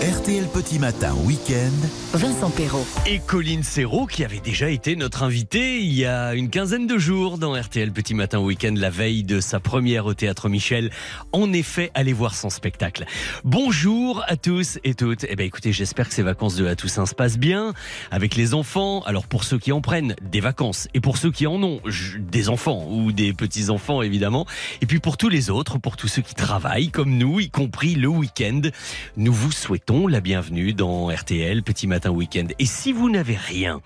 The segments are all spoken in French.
RTL Petit Matin Week-end. Vincent Perrault. Et Colline Serrault, qui avait déjà été notre invitée il y a une quinzaine de jours dans RTL Petit Matin Week-end, la veille de sa première au Théâtre Michel. En effet, allez voir son spectacle. Bonjour à tous et toutes. Eh bien, écoutez, j'espère que ces vacances de la Toussaint se passent bien avec les enfants. Alors, pour ceux qui en prennent des vacances et pour ceux qui en ont des enfants ou des petits-enfants, évidemment. Et puis pour tous les autres, pour tous ceux qui travaillent comme nous, y compris le week-end, nous vous souhaitons la bienvenue dans RTL Petit Matin Week-end. Et si vous n'avez rien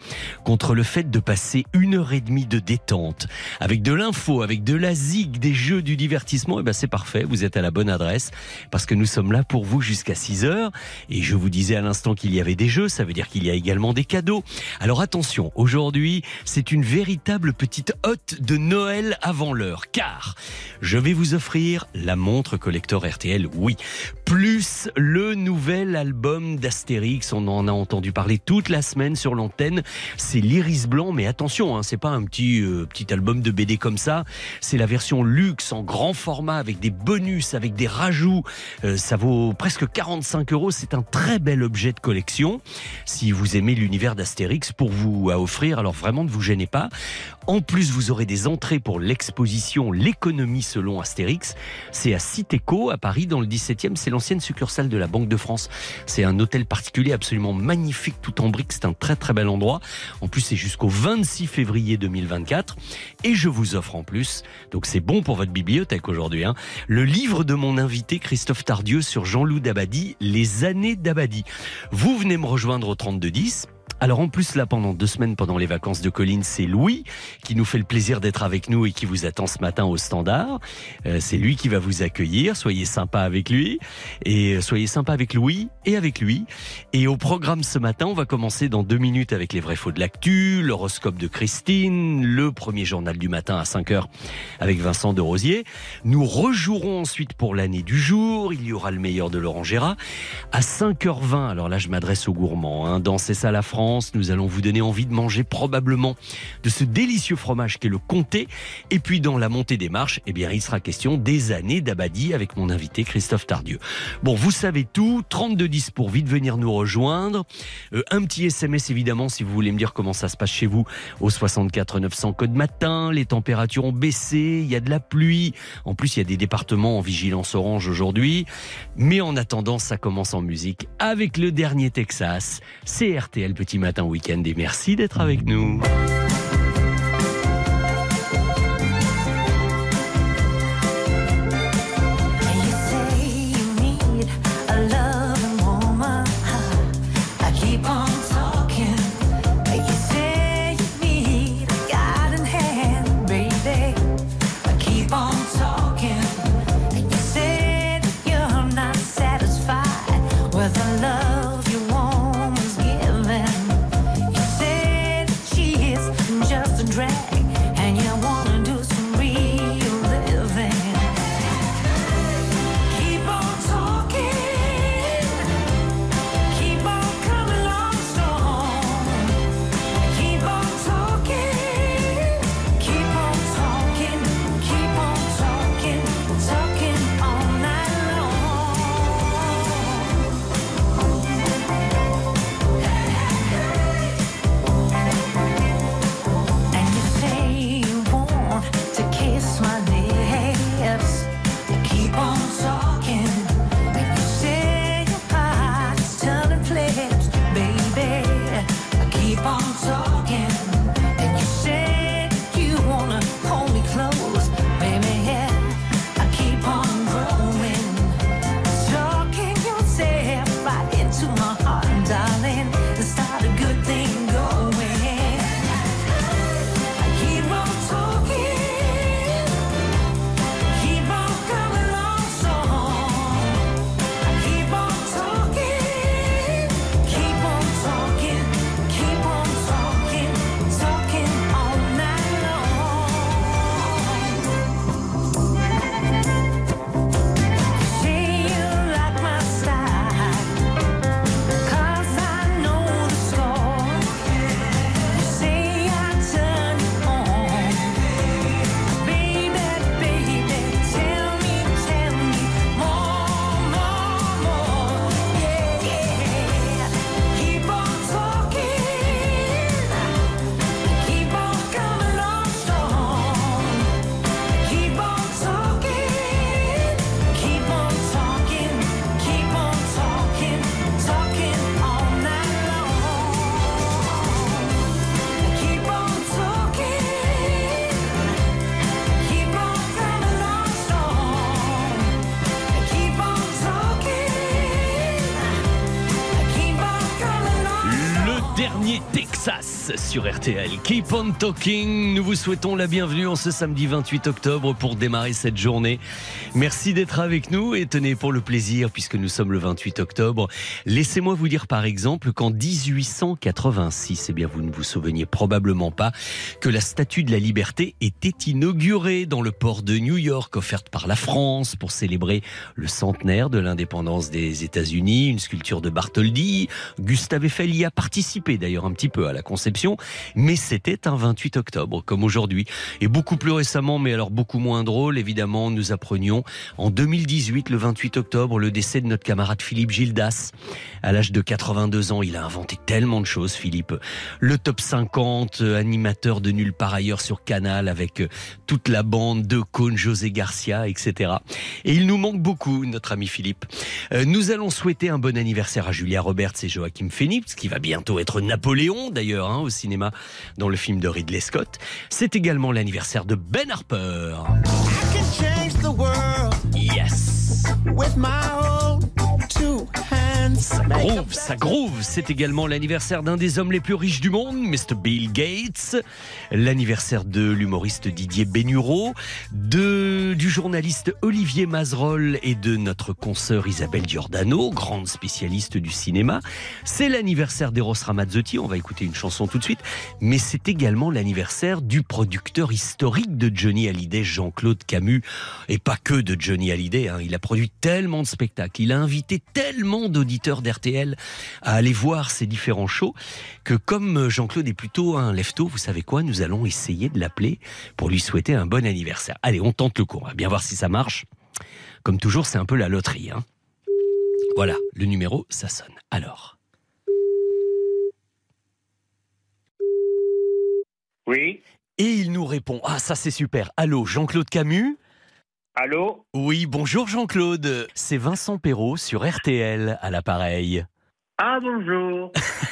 contre le fait de passer une heure et demie de détente, avec de l'info, avec de la zig, des jeux, du divertissement, eh ben c'est parfait, vous êtes à la bonne adresse, parce que nous sommes là pour vous jusqu'à 6 heures. Et je vous disais à l'instant qu'il y avait des jeux, ça veut dire qu'il y a également des cadeaux. Alors attention, aujourd'hui, c'est une véritable petite hotte de Noël avant l'heure, car je vais vous offrir la montre collector RTL, oui, plus le nouvel album d'Astérix. On en a entendu parler toute la semaine sur l'antenne. C'est l'Iris Blanc, mais attention, hein, c'est pas un petit, euh, petit album de BD comme ça. C'est la version luxe en grand format avec des bonus, avec des rajouts. Euh, ça vaut presque 45 euros. C'est un très bel objet de collection. Si vous aimez l'univers d'Astérix, pour vous à offrir, alors vraiment ne vous gênez pas. En plus, vous aurez des entrées pour l'exposition L'économie selon Astérix. C'est à Citéco, à Paris, dans le 17e. C'est l'ancienne succursale de la Banque de France. C'est un hôtel particulier absolument magnifique, tout en briques. C'est un très très bel endroit. En plus, c'est jusqu'au 26 février 2024. Et je vous offre en plus, donc c'est bon pour votre bibliothèque aujourd'hui, hein, le livre de mon invité Christophe Tardieu sur Jean-Loup Dabadi, Les années Dabadi. Vous venez me rejoindre au 3210 alors en plus là pendant deux semaines pendant les vacances de Colline, c'est Louis qui nous fait le plaisir d'être avec nous et qui vous attend ce matin au standard. Euh, c'est lui qui va vous accueillir. Soyez sympa avec lui et euh, soyez sympa avec Louis et avec lui. Et au programme ce matin, on va commencer dans deux minutes avec les vrais faux de l'actu, l'horoscope de Christine, le premier journal du matin à 5 heures avec Vincent de Rosier. Nous rejouerons ensuite pour l'année du jour. Il y aura le meilleur de Laurent Gérard à 5h20. Alors là, je m'adresse aux gourmands. Hein. Dans ça la France nous allons vous donner envie de manger probablement de ce délicieux fromage qu'est le comté. Et puis dans la montée des marches, eh bien, il sera question des années d'Abadi avec mon invité Christophe Tardieu. Bon, vous savez tout. 3210 pour vite venir nous rejoindre. Euh, un petit SMS évidemment si vous voulez me dire comment ça se passe chez vous au 64 900 code matin. Les températures ont baissé, il y a de la pluie. En plus, il y a des départements en vigilance orange aujourd'hui. Mais en attendant, ça commence en musique avec le dernier Texas. C'est RTL Petit Matin Week-end et merci d'être avec nous. Sur RTL. Keep on talking. Nous vous souhaitons la bienvenue en ce samedi 28 octobre pour démarrer cette journée. Merci d'être avec nous et tenez pour le plaisir, puisque nous sommes le 28 octobre. Laissez-moi vous dire par exemple qu'en 1886, eh bien vous ne vous souveniez probablement pas que la statue de la liberté était inaugurée dans le port de New York, offerte par la France pour célébrer le centenaire de l'indépendance des États-Unis. Une sculpture de Bartholdi. Gustave Eiffel y a participé d'ailleurs un petit peu à la conception, mais c'était un 28 octobre, comme aujourd'hui. Et beaucoup plus récemment, mais alors beaucoup moins drôle, évidemment, nous apprenions en 2018, le 28 octobre, le décès de notre camarade Philippe Gildas. À l'âge de 82 ans, il a inventé tellement de choses, Philippe. Le top 50, euh, animateur de nulle part ailleurs sur Canal avec euh, toute la bande de Cône, José Garcia, etc. Et il nous manque beaucoup, notre ami Philippe. Euh, nous allons souhaiter un bon anniversaire à Julia Roberts et Joachim Phoenix, qui va bientôt être Napoléon, d'ailleurs, hein, au cinéma, dans le film de Ridley Scott. C'est également l'anniversaire de Ben Harper. Yes. Ça groove, ça groove. C'est également l'anniversaire d'un des hommes les plus riches du monde, Mr. Bill Gates. L'anniversaire de l'humoriste Didier Bénureau, de, du journaliste Olivier Mazerolle et de notre consoeur Isabelle Giordano, grande spécialiste du cinéma. C'est l'anniversaire d'Eros Ramazzotti. On va écouter une chanson tout de suite. Mais c'est également l'anniversaire du producteur historique de Johnny Hallyday, Jean-Claude Camus. Et pas que de Johnny Hallyday. Hein. Il a produit tellement de spectacles. Il a invité tellement d'auditeurs d'RTL à aller voir ces différents shows que comme Jean-Claude est plutôt un lefto, vous savez quoi, nous allons essayer de l'appeler pour lui souhaiter un bon anniversaire. Allez, on tente le coup, on va bien voir si ça marche. Comme toujours, c'est un peu la loterie. Hein. Voilà, le numéro, ça sonne. Alors. Oui. Et il nous répond, ah ça c'est super, allô Jean-Claude Camus? Allô Oui, bonjour Jean-Claude. C'est Vincent Perrault sur RTL à l'appareil. Ah bonjour.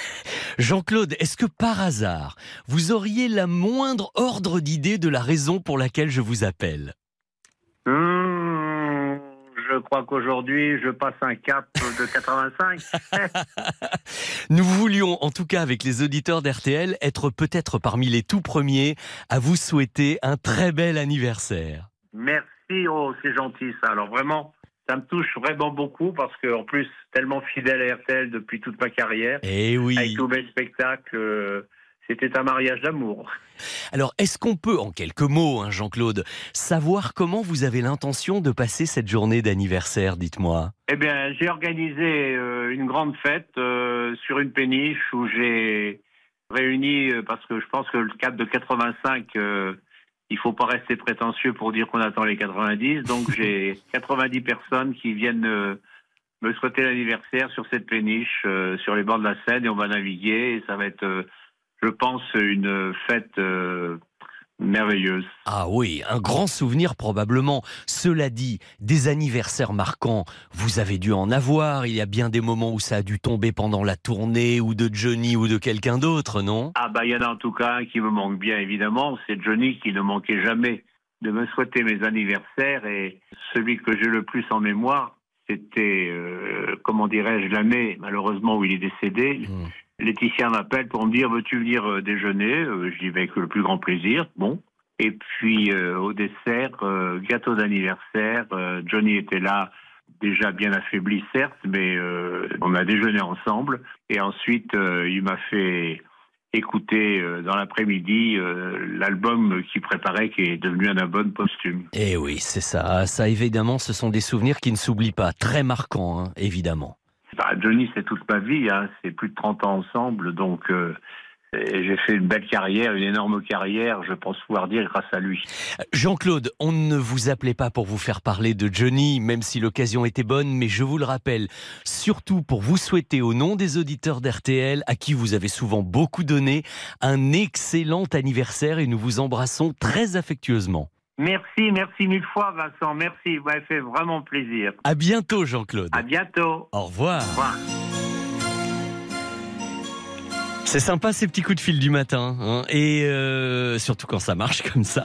Jean-Claude, est-ce que par hasard, vous auriez la moindre ordre d'idée de la raison pour laquelle je vous appelle? Hmm, je crois qu'aujourd'hui, je passe un cap de 85. Nous voulions, en tout cas avec les auditeurs d'RTL, être peut-être parmi les tout premiers à vous souhaiter un très bel anniversaire. Merci, oh, c'est gentil ça. Alors vraiment, ça me touche vraiment beaucoup parce que en plus, tellement fidèle à RTL depuis toute ma carrière, Eh oui. avec tous mes spectacles, euh, c'était un mariage d'amour. Alors, est-ce qu'on peut, en quelques mots, hein, Jean-Claude, savoir comment vous avez l'intention de passer cette journée d'anniversaire, dites-moi? Eh bien, j'ai organisé euh, une grande fête euh, sur une péniche où j'ai réuni, euh, parce que je pense que le cap de 85, euh, il faut pas rester prétentieux pour dire qu'on attend les 90. Donc, j'ai 90 personnes qui viennent euh, me souhaiter l'anniversaire sur cette péniche, euh, sur les bords de la Seine, et on va naviguer. Et ça va être, euh, je pense, une fête euh, merveilleuse. Ah oui, un grand souvenir probablement. Cela dit, des anniversaires marquants, vous avez dû en avoir. Il y a bien des moments où ça a dû tomber pendant la tournée, ou de Johnny, ou de quelqu'un d'autre, non? Ah bah il y en a en tout cas un qui me manque bien évidemment, c'est Johnny qui ne manquait jamais de me souhaiter mes anniversaires et celui que j'ai le plus en mémoire, c'était, euh, comment dirais-je, l'année malheureusement où il est décédé. Hmm. Laetitia m'appelle pour me dire veux-tu venir euh, déjeuner? Euh, Je dis avec le plus grand plaisir. Bon. Et puis euh, au dessert, gâteau d'anniversaire. Johnny était là, déjà bien affaibli certes, mais on a déjeuné ensemble. Et ensuite, il m'a fait écouter dans l'après-midi l'album qu'il préparait, qui est devenu un album posthume. Eh oui, c'est ça. Ça, évidemment, ce sont des souvenirs qui ne s'oublient pas. Très marquants, hein, évidemment. Johnny, c'est toute ma vie, hein. c'est plus de 30 ans ensemble, donc euh, j'ai fait une belle carrière, une énorme carrière, je pense pouvoir dire, grâce à lui. Jean-Claude, on ne vous appelait pas pour vous faire parler de Johnny, même si l'occasion était bonne, mais je vous le rappelle, surtout pour vous souhaiter au nom des auditeurs d'RTL, à qui vous avez souvent beaucoup donné, un excellent anniversaire et nous vous embrassons très affectueusement. Merci, merci mille fois, Vincent, merci, vous m'avez fait vraiment plaisir. À bientôt, Jean-Claude. À bientôt. Au revoir. Au revoir. C'est sympa ces petits coups de fil du matin, hein, et euh, surtout quand ça marche comme ça.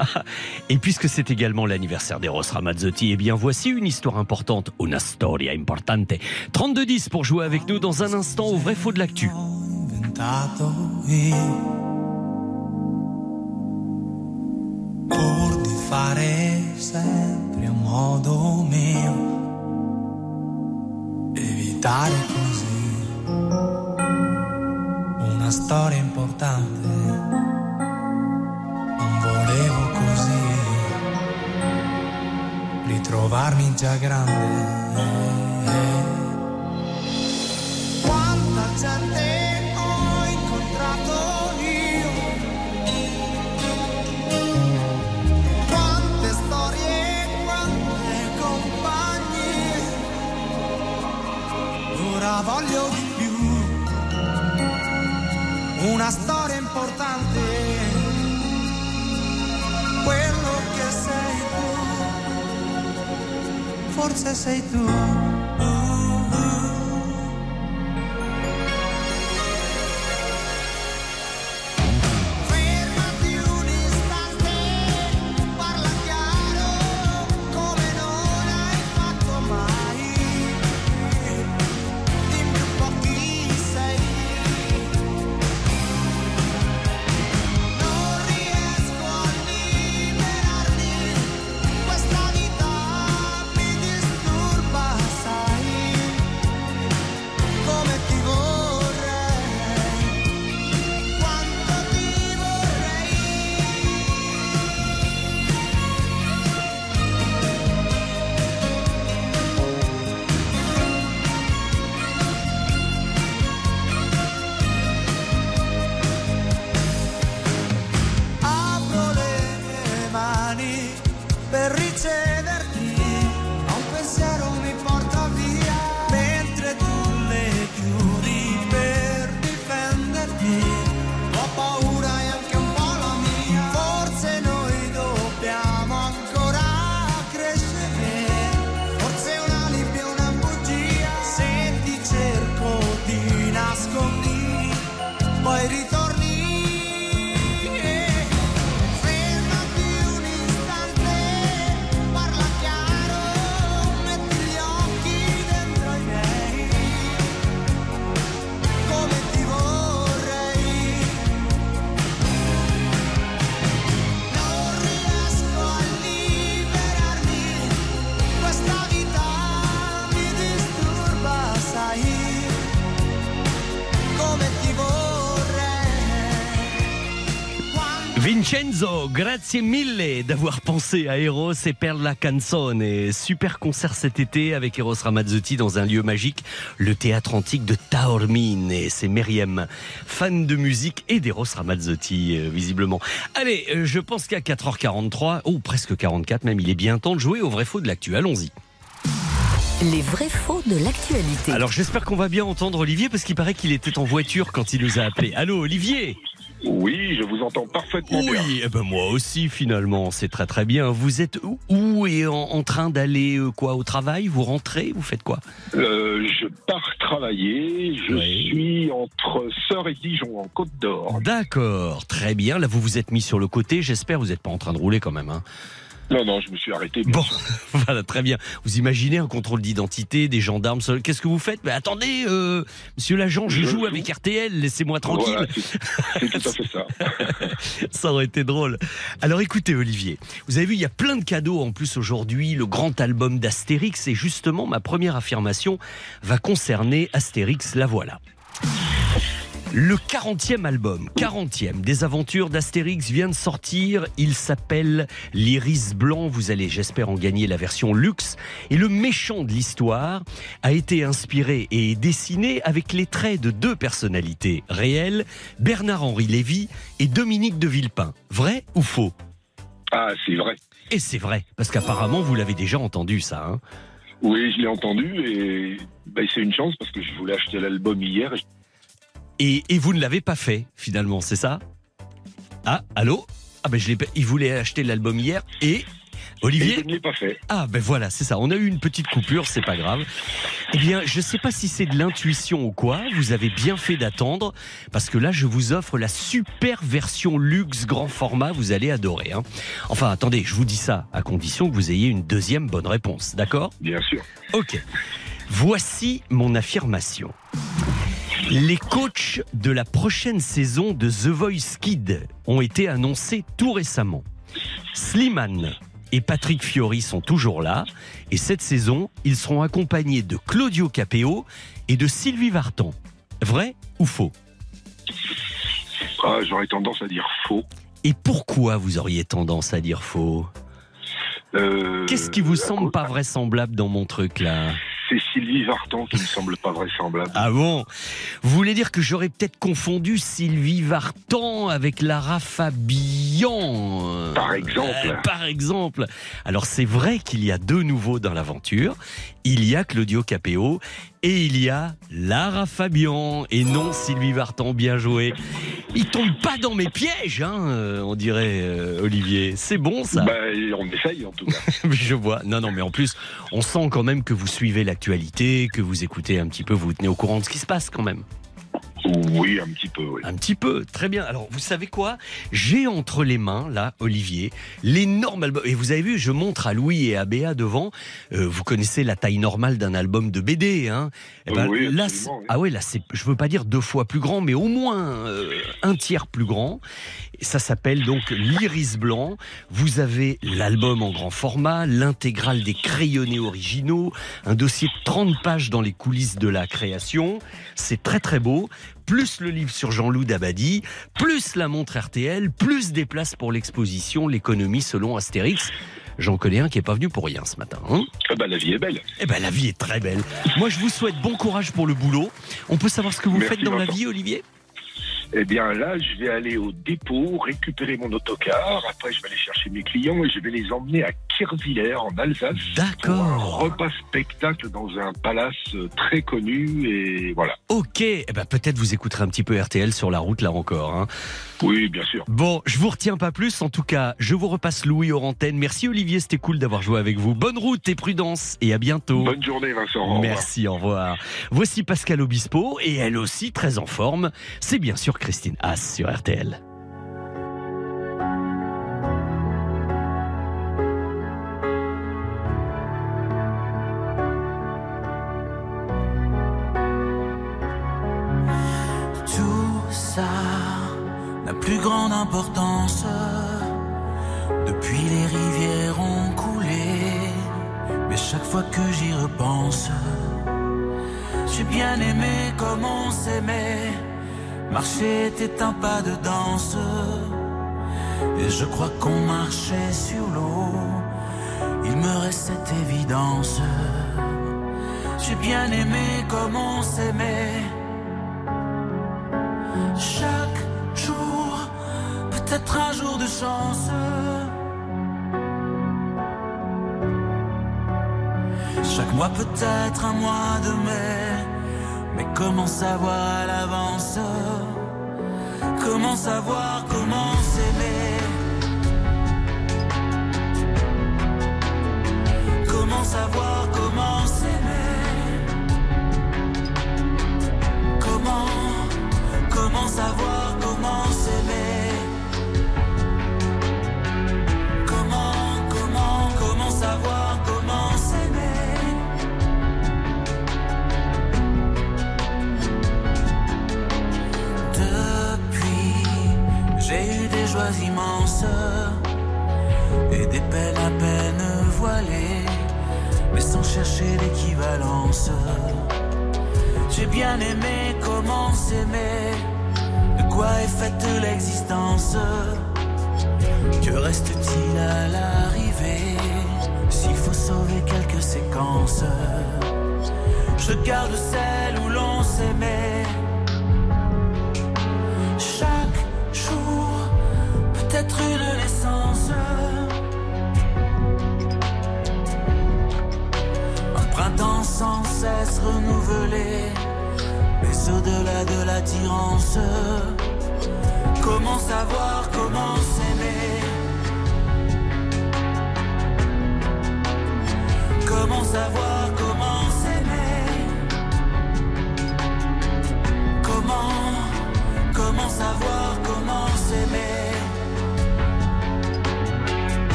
Et puisque c'est également l'anniversaire d'Eros Ramazzotti, eh bien voici une histoire importante, una storia importante. 32-10 pour jouer avec nous dans un instant au vrai faux de l'actu. Inventato io trovare sempre un modo mio, evitare così una storia importante. Non volevo così ritrovarmi già grande. Quanta gente Orsez aitua Vincenzo, grazie mille d'avoir pensé à Eros et Perla Canzone. Super concert cet été avec Eros Ramazzotti dans un lieu magique, le théâtre antique de Taormine. Et c'est Myriam, fan de musique et d'Eros Ramazzotti, euh, visiblement. Allez, euh, je pense qu'à 4h43, ou presque 44 même, il est bien temps de jouer au vrai faux de l'actu. Allons-y. Les vrais faux de l'actualité. Alors j'espère qu'on va bien entendre Olivier parce qu'il paraît qu'il était en voiture quand il nous a appelé. Allô Olivier? Oui, je vous entends parfaitement bien. Oui, eh ben moi aussi finalement, c'est très très bien. Vous êtes où- où et en, en train d'aller euh, quoi au travail? Vous rentrez? Vous faites quoi? Euh, je pars travailler, je Oui. suis entre Sœur et Dijon, en Côte d'Or. D'accord, très bien. Là vous vous êtes mis sur le côté. J'espère vous n'êtes pas en train de rouler quand même. Hein. Non, non, je me suis arrêté. bien Bon, sûr. voilà, très bien. Vous imaginez un contrôle d'identité, des gendarmes. Qu'est-ce que vous faites? Mais attendez, euh, Monsieur l'agent, je, Je joue joue. avec RTL. Laissez-moi tranquille. Voilà, c'est tout à fait ça. Ça aurait été drôle. Alors écoutez Olivier, vous avez vu, il y a plein de cadeaux en plus aujourd'hui, le grand album d'Astérix, et justement ma première affirmation va concerner Astérix, la voilà. Le 40e album, 40e des aventures d'Astérix vient de sortir. Il s'appelle L'Iris Blanc. Vous allez, j'espère, en gagner la version luxe. Et le méchant de l'histoire a été inspiré et dessiné avec les traits de deux personnalités réelles, Bernard-Henri Lévy et Dominique de Villepin. Vrai ou faux? Ah, c'est vrai. Et c'est vrai, parce qu'apparemment vous l'avez déjà entendu ça. hein? Oui, je l'ai entendu et ben, c'est une chance parce que je voulais acheter l'album hier. et et, et vous ne l'avez pas fait finalement, c'est ça? Ah, allô? Ah ben je l'ai. pas- Il voulait acheter l'album hier et Olivier. je ne l'ai pas fait. Ah ben voilà, c'est ça. On a eu une petite coupure, c'est pas grave. Eh bien, je sais pas si c'est de l'intuition ou quoi. Vous avez bien fait d'attendre parce que là, je vous offre la super version luxe grand format. Vous allez adorer. hein. Enfin, attendez, je vous dis ça à condition que vous ayez une deuxième bonne réponse, d'accord? Bien sûr. Ok. Voici mon affirmation. Les coachs de la prochaine saison de The Voice Kid ont été annoncés tout récemment. Slimane, et Patrick Fiori sont toujours là. Et cette saison, ils seront accompagnés de Claudio Capéo et de Sylvie Vartan. Vrai ou faux? Ah, J'aurais tendance à dire faux. Et pourquoi vous auriez tendance à dire faux? Euh, Qu'est-ce qui vous semble pas vraisemblable dans mon truc là? C'est Sylvie Vartan qui me semble pas vraisemblable. Ah bon? Vous voulez dire que j'aurais peut-être confondu Sylvie Vartan avec Lara Fabian euh, Par exemple. euh, Par exemple. Alors c'est vrai qu'il y a deux nouveaux dans l'aventure. Il y a Claudio Capéo et il y a Lara Fabian et non Sylvie Vartan. Bien joué. Il tombe pas dans mes pièges, hein, euh, on dirait euh, Olivier. C'est bon ça? Bah, on essaye en tout cas. Je vois. Non, non, mais en plus, on sent quand même que vous suivez l'actualité, que vous écoutez un petit peu, vous tenez au courant de ce qui se passe quand même. Oui, un petit peu, oui. Un petit peu, très bien. Alors, vous savez quoi? J'ai entre les mains, là, Olivier, l'énorme album. Et vous avez vu, je montre à Louis et à Béa devant. Euh, vous connaissez la taille normale d'un album de BD, hein? Eh ben, Oui, là, c'est- oui. ah là, c'est, je veux pas dire deux fois plus grand, mais au moins euh, un tiers plus grand. Ça s'appelle donc l'Iris Blanc. Vous avez l'album en grand format, l'intégrale des crayonnés originaux, un dossier de 30 pages dans les coulisses de la création. C'est très très beau. Plus le livre sur Jean-Loup Dabadi, plus la montre RTL, plus des places pour l'exposition, l'économie selon Astérix. J'en connais un qui est pas venu pour rien ce matin. hein. Ah bah, la vie est belle. eh ben la vie est très belle. Moi je vous souhaite bon courage pour le boulot. On peut savoir ce que vous Merci, faites dans la vie, Olivier? Eh bien là, je vais aller au dépôt, récupérer mon autocar. Après, je vais aller chercher mes clients et je vais les emmener à Kirvillers, en Alsace. Pour un D'accord. repas spectacle dans un palace euh, très connu. Et voilà. Ok. Eh ben peut-être vous écouterez un petit peu RTL sur la route là encore. hein. Oui, bien sûr. Bon, je vous retiens pas plus. En tout cas, je vous repasse Louis aux antennes. Merci Olivier, c'était cool d'avoir joué avec vous. Bonne route et prudence et à bientôt. Bonne journée, Vincent. Au. Merci, au revoir. Voici Pascal Obispo et elle aussi très en forme. C'est bien sûr Christine Haas sur RTL. Tout ça n'a plus grande importance. Depuis les rivières ont coulé. Mais chaque fois que j'y repense, j'ai bien aimé comme on s'aimait. Marcher était un pas de danse. Et je crois qu'on marchait sur l'eau. Il me reste cette évidence. J'ai bien aimé comme on s'aimait. Chaque jour, peut-être un jour de chance. Chaque mois, peut-être un mois de mai. Mais comment savoir à l'avance? Comment savoir comment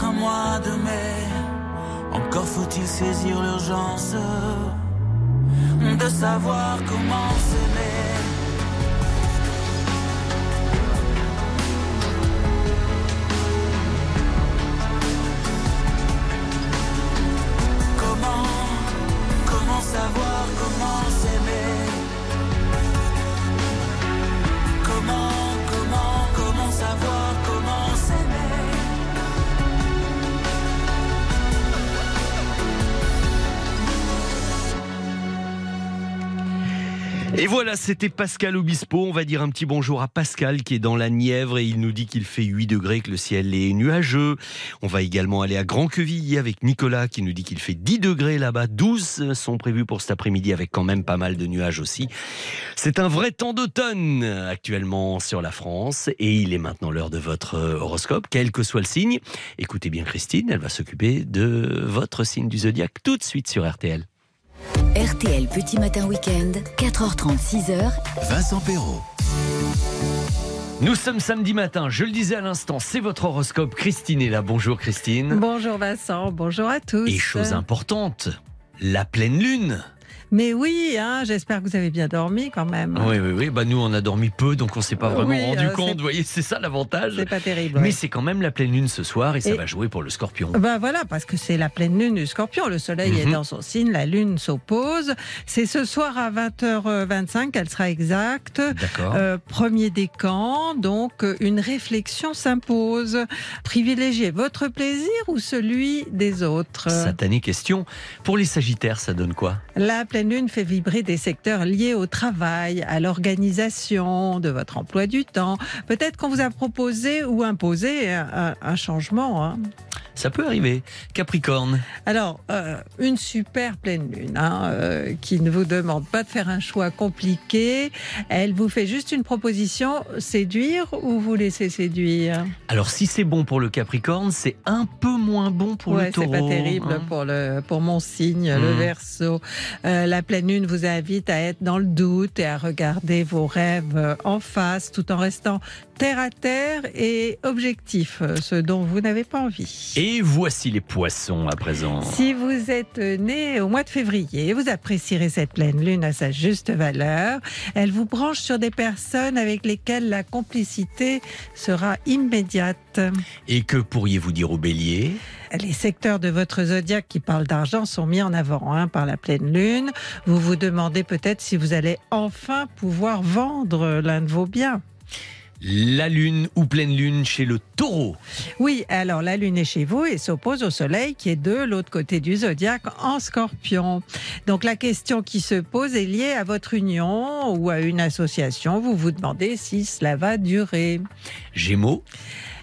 un mois de mai. Encore faut-il saisir l'urgence c'était Pascal Obispo. On va dire un petit bonjour à Pascal qui est dans la Nièvre et il nous dit qu'il fait 8 degrés, que le ciel est nuageux. On va également aller à Grand-Quevilly avec Nicolas qui nous dit qu'il fait 10 degrés là-bas. 12 sont prévus pour cet après-midi avec quand même pas mal de nuages aussi. C'est un vrai temps d'automne actuellement sur la France et il est maintenant l'heure de votre horoscope, quel que soit le signe. Écoutez bien Christine, elle va s'occuper de votre signe du zodiaque tout de suite sur RTL. RTL Petit Matin Week-end, 4h30, 6h. Vincent Perrault. Nous sommes samedi matin, je le disais à l'instant, c'est votre horoscope. Christine est là. Bonjour Christine. Bonjour Vincent, bonjour à tous. Et chose importante, la pleine lune. Mais oui, hein, j'espère que vous avez bien dormi quand même. Oui, oui, oui. Bah, nous, on a dormi peu, donc on s'est pas vraiment Oui, rendu euh, compte. Vous voyez, c'est ça l'avantage. C'est pas terrible. Mais ouais. c'est quand même la pleine lune ce soir et ça va jouer pour le scorpion. Ben voilà, parce que c'est la pleine lune du scorpion. Le soleil est Mhm. dans son signe, la lune s'oppose. C'est ce soir à 20h25 qu'elle sera exacte. D'accord. Euh, premier décan, donc euh, une réflexion s'impose. Privilégiez votre plaisir ou celui des autres. Satanée question. Pour les sagittaires, ça donne quoi? La pleine lune fait vibrer des secteurs liés au travail, à l'organisation de votre emploi du temps. Peut-être qu'on vous a proposé ou imposé un changement. hein. Ça peut arriver. Capricorne. Alors, euh, une super pleine lune hein, euh, qui ne vous demande pas de faire un choix compliqué. Elle vous fait juste une proposition, séduire ou vous laisser séduire? Alors, si c'est bon pour le Capricorne, c'est un peu moins bon pour ouais, le taureau. c'est pas terrible hein. pour le pour mon signe, le Mhm. Verseau. Euh, la pleine lune vous invite à être dans le doute et à regarder vos rêves en face, tout en restant terre à terre et objectif, euh, ce dont vous n'avez pas envie. Et voici les poissons à présent. Si vous êtes né au mois de février, vous apprécierez cette pleine lune à sa juste valeur. Elle vous branche sur des personnes avec lesquelles la complicité sera immédiate. Et que pourriez-vous dire au bélier Les secteurs de votre zodiaque qui parlent d'argent sont mis en avant hein, par la pleine lune. Vous vous demandez peut-être si vous allez enfin pouvoir vendre l'un de vos biens. La lune ou pleine lune chez le taureau. Oui, alors la lune est chez vous et s'oppose au soleil qui est de l'autre côté du zodiaque en scorpion. Donc la question qui se pose est liée à votre union ou à une association. Vous vous demandez si cela va durer. Gémeaux.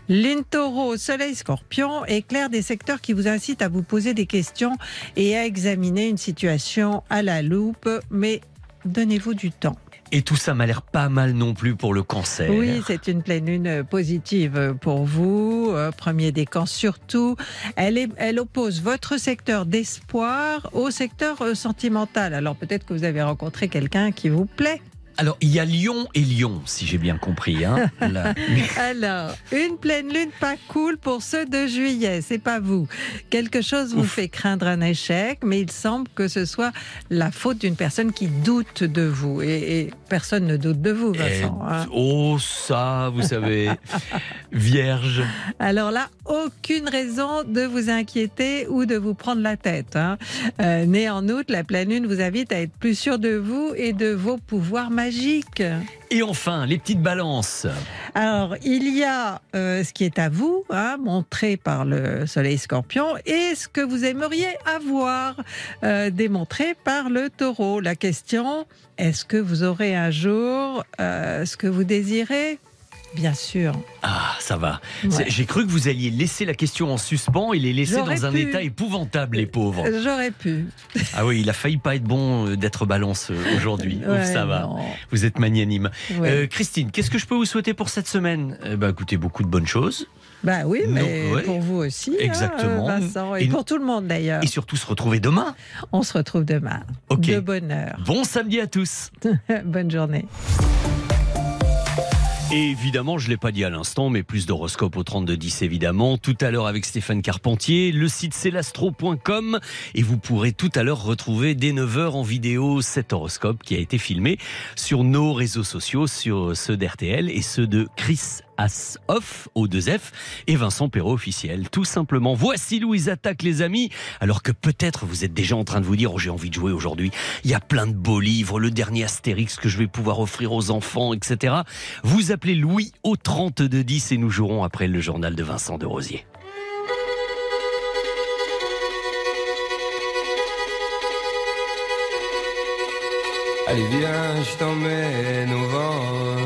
Lune taureau, soleil scorpion éclaire des secteurs qui vous incitent à vous poser des questions et à examiner une situation à la loupe, mais donnez-vous du temps. Et tout ça m'a l'air pas mal non plus pour le cancer. Oui, c'est une pleine lune positive pour vous. Euh, Premier décan surtout. Elle, est, elle oppose votre secteur d'espoir au secteur euh, sentimental. Alors peut-être que vous avez rencontré quelqu'un qui vous plaît. Alors, il y a Lion et Lion, si j'ai bien compris. Hein. Alors, une pleine lune pas cool pour ceux de juillet, c'est pas vous. Quelque chose vous Ouf. fait craindre un échec, mais il semble que ce soit la faute d'une personne qui doute de vous. Et, et personne ne doute de vous, Vincent. Hein. oh, ça, vous savez. Vierge. Alors là, aucune raison de vous inquiéter ou de vous prendre la tête. Hein. Euh, né en août, la pleine lune vous invite à être plus sûr de vous et de vos pouvoirs magiques. Et enfin, les petites balances. Alors, il y a euh, ce qui est à vous, hein, montré par le soleil scorpion, et ce que vous aimeriez avoir, euh, démontré par le taureau. La question, est-ce que vous aurez un jour euh, ce que vous désirez Bien sûr. Ah, ça va. Ouais. J'ai cru que vous alliez laisser la question en suspens et les laisser dans un pu. état épouvantable, les pauvres. J'aurais pu. Ah oui, il a failli pas être bon euh, d'être balance euh, aujourd'hui. Ouais, ça va. non. Vous êtes magnanime. Ouais. Euh, Christine, qu'est-ce que je peux vous souhaiter pour cette semaine? Eh ben, écoutez, beaucoup de bonnes choses. Bah oui, Non, mais ouais. pour vous aussi, hein, Exactement. euh, Vincent, et, Et- pour tout le monde d'ailleurs. Et surtout se retrouver demain. On se retrouve demain. Ok. De bonne heure. Bon samedi à tous. Bonne journée. Évidemment, je ne l'ai pas dit à l'instant, mais plus d'horoscopes au 3210 évidemment. Tout à l'heure avec Stéphane Carpentier, le site c'est l'astro.com et vous pourrez tout à l'heure retrouver dès 9h en vidéo cet horoscope qui a été filmé sur nos réseaux sociaux, sur ceux d'RTL et ceux de Chris As Off au 2F et Vincent Perrault officiel. Tout simplement. Voici Louise Attaque les amis. Alors que peut-être vous êtes déjà en train de vous dire oh, j'ai envie de jouer aujourd'hui. Il y a plein de beaux livres, le dernier Astérix que je vais pouvoir offrir aux enfants, etc. Vous appelez Louis au 3210 et nous jouerons après le journal de Vincent de Rosier. Allez viens, je t'emmène au vent,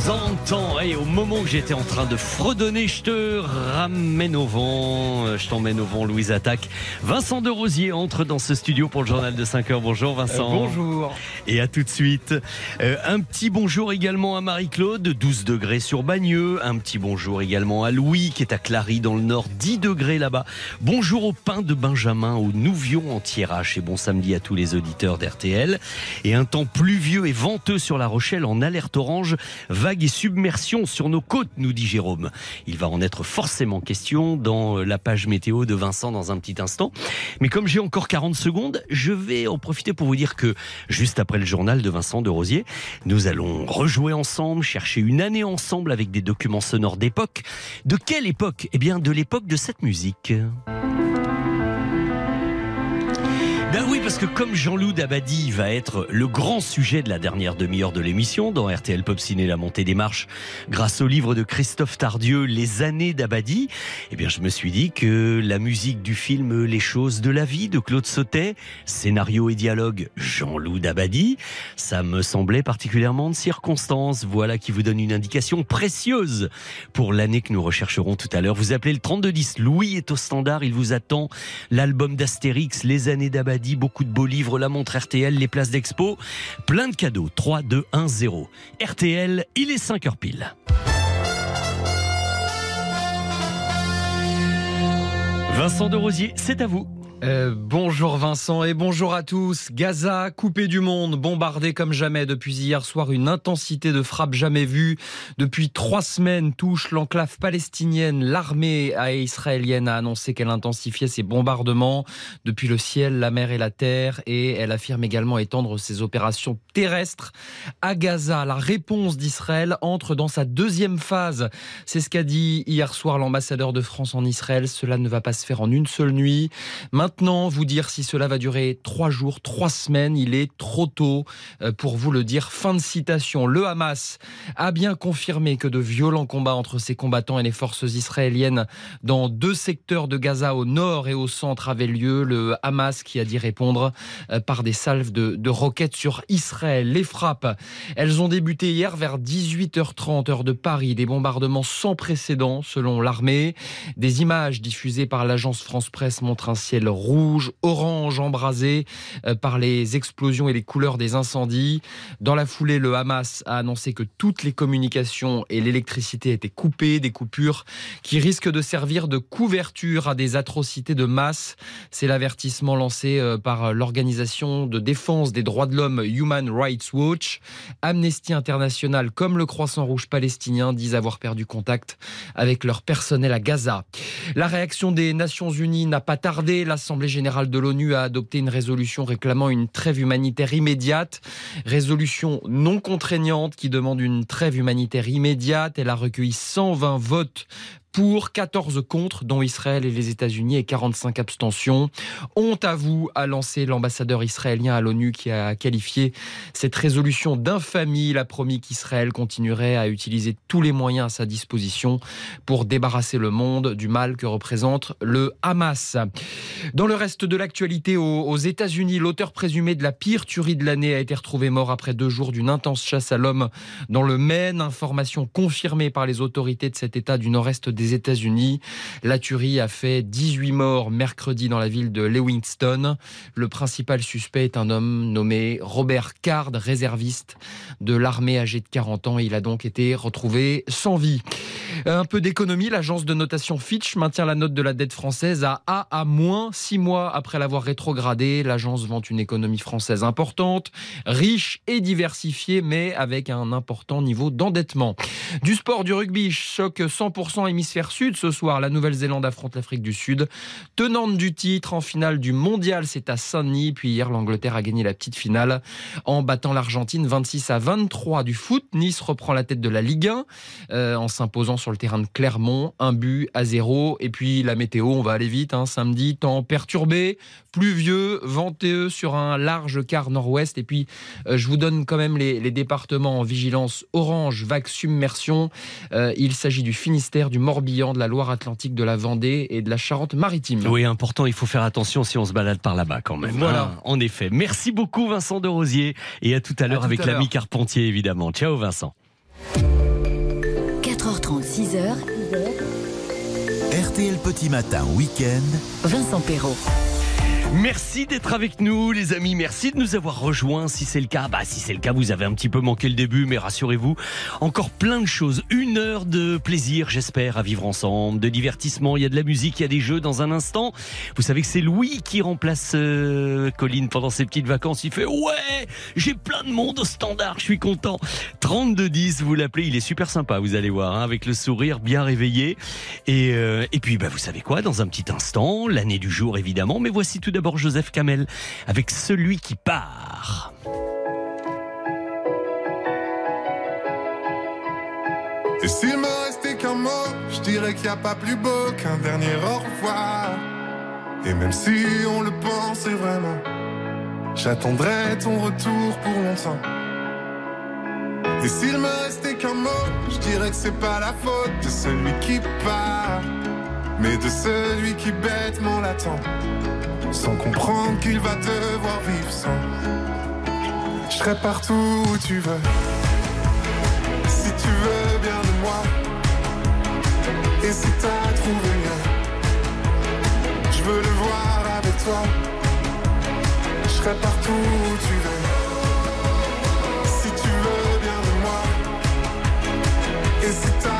De temps en temps, et au moment où j'étais en train de fredonner, je te ramène au vent, euh, je t'emmène au vent, Louise Attaque. Vincent de Rosier entre dans ce studio pour le journal de 5 heures. Bonjour Vincent. bonjour. Et à tout de suite. Euh, un petit bonjour également à Marie-Claude, 12 degrés sur Bagneux. Un petit bonjour également à Louis qui est à Clary dans le nord, 10 degrés là-bas. Bonjour au pain de Benjamin, au Nouvion en Thiérache. Et bon samedi à tous les auditeurs d'RTL. Et un temps pluvieux et venteux sur La Rochelle en alerte orange, et submersion sur nos côtes, nous dit Jérôme. Il va en être forcément question dans la page météo de Vincent dans un petit instant. Mais comme j'ai encore 40 secondes, je vais en profiter pour vous dire que juste après le journal de Vincent de Rosier, nous allons rejouer ensemble, chercher une année ensemble avec des documents sonores d'époque. De quelle époque? Eh bien, de l'époque de cette musique. Parce que comme Jean-Loup Dabadi va être le grand sujet de la dernière demi-heure de l'émission dans RTL Pop Ciné La Montée des Marches, grâce au livre de Christophe Tardieu, Les années d'Abadi, eh bien je me suis dit que la musique du film Les choses de la vie de Claude Sautet, scénario et dialogue Jean-Loup Dabadi, ça me semblait particulièrement de circonstance. Voilà qui vous donne une indication précieuse pour l'année que nous rechercherons tout à l'heure. Vous appelez le 3210, Louis est au standard, il vous attend l'album d'Astérix, Les années d'Abadi, beaucoup de beaux livres, la montre RTL, les places d'expo, plein de cadeaux. 3, 2, 1, 0. RTL, il est 5 heures pile. Vincent de Rosier, c'est à vous. Euh, bonjour Vincent et bonjour à tous. Gaza, coupé du monde, bombardé comme jamais depuis hier soir, une intensité de frappe jamais vue. Depuis trois semaines touche l'enclave palestinienne. L'armée israélienne a annoncé qu'elle intensifiait ses bombardements depuis le ciel, la mer et la terre et elle affirme également étendre ses opérations terrestres à Gaza. La réponse d'Israël entre dans sa deuxième phase. C'est ce qu'a dit hier soir l'ambassadeur de France en Israël. Cela ne va pas se faire en une seule nuit. Maintenant, vous dire si cela va durer trois jours, trois semaines, il est trop tôt euh, pour vous le dire. Fin de citation. Le Hamas a bien confirmé que de violents combats entre ses combattants et les forces israéliennes dans deux secteurs de Gaza au nord et au centre avaient lieu. Le Hamas qui a dit répondre euh, par des salves de, de roquettes sur Israël. Les frappes, elles ont débuté hier vers 18h30 heure de Paris. Des bombardements sans précédent selon l'armée. Des images diffusées par l'agence France Presse montrent un ciel rouge, orange, embrasé euh, par les explosions et les couleurs des incendies. Dans la foulée, le Hamas a annoncé que toutes les communications et l'électricité étaient coupées, des coupures qui risquent de servir de couverture à des atrocités de masse. C'est l'avertissement lancé euh, par l'organisation de défense des droits de l'homme Human Rights Watch. Amnesty International comme le Croissant Rouge palestinien disent avoir perdu contact avec leur personnel à Gaza. La réaction des Nations Unies n'a pas tardé. l'Assemblée générale de l'ONU a adopté une résolution réclamant une trêve humanitaire immédiate. Résolution non contraignante qui demande une trêve humanitaire immédiate. Elle a recueilli 120 votes pour, 14 contre, dont Israël et les États-Unis et 45 abstentions. Honte à vous, a lancé l'ambassadeur israélien à l'ONU qui a qualifié cette résolution d'infamie. Il a promis qu'Israël continuerait à utiliser tous les moyens à sa disposition pour débarrasser le monde du mal que représente le Hamas. Dans le reste de l'actualité, aux États-Unis, l'auteur présumé de la pire tuerie de l'année a été retrouvé mort après deux jours d'une intense chasse à l'homme dans le Maine. Information confirmée par les autorités de cet État du nord-est des États-Unis. La tuerie a fait 18 morts mercredi dans la ville de Lewiston. Le principal suspect est un homme nommé Robert Card, réserviste de l'armée âgé de 40 ans. Il a donc été retrouvé sans vie. Un peu d'économie, l'agence de notation Fitch maintient la note de la dette française à A à moins, six mois après l'avoir rétrogradée. L'agence vante une économie française importante, riche et diversifiée, mais avec un important niveau d'endettement. Du sport, du rugby, choc 100% sud. Ce soir, la Nouvelle-Zélande affronte l'Afrique du Sud. Tenante du titre en finale du mondial, c'est à Saint-Denis. Puis hier, l'Angleterre a gagné la petite finale en battant l'Argentine 26 à 23 du foot. Nice reprend la tête de la Ligue 1 euh, en s'imposant sur le terrain de Clermont, un but à zéro. Et puis la météo, on va aller vite. Hein, samedi, temps perturbé, pluvieux, venteux sur un large quart nord-ouest. Et puis, euh, je vous donne quand même les, départements en vigilance orange, vague submersion. Euh, il s'agit du Finistère, du Morbihan, de la Loire-Atlantique, de la Vendée et de la Charente-Maritime. Oui, important, il faut faire attention si on se balade par là-bas quand même. Voilà. Hein, en effet. Merci beaucoup Vincent de Rosier et à tout à l'heure avec l'ami Carpentier évidemment. Ciao Vincent. 4h30, 6h. RTL Petit Matin, week-end. Vincent Perrault. Merci d'être avec nous, les amis. Merci de nous avoir rejoints. Si c'est le cas, bah, si c'est le cas, vous avez un petit peu manqué le début, mais rassurez-vous, encore plein de choses. Une heure de plaisir, j'espère, à vivre ensemble, de divertissement. Il y a de la musique, il y a des jeux dans un instant. Vous savez que c'est Louis qui remplace euh, Colline pendant ses petites vacances. Il fait ouais, j'ai plein de monde au standard, je suis content. 3210, vous l'appelez, il est super sympa, vous allez voir, hein, avec le sourire bien réveillé. Et, euh, et puis, bah, vous savez quoi, dans un petit instant, l'année du jour évidemment, mais voici tout d'abord Joseph Kamel avec Celui qui part. Et s'il me restait qu'un mot, je dirais qu'il n'y a pas plus beau qu'un dernier au revoir. Et même si on le pensait vraiment, j'attendrai ton retour pour longtemps. Et s'il me restait qu'un mot, je dirais que c'est pas la faute de celui qui part, mais de celui qui bêtement l'attend sans comprendre qu'il va devoir vivre sans. Je serai partout où tu veux, si tu veux bien de moi. Et si t'as trouvé mieux, je veux le voir avec toi. Je serai partout où tu veux, si tu veux bien de moi. Et si t'as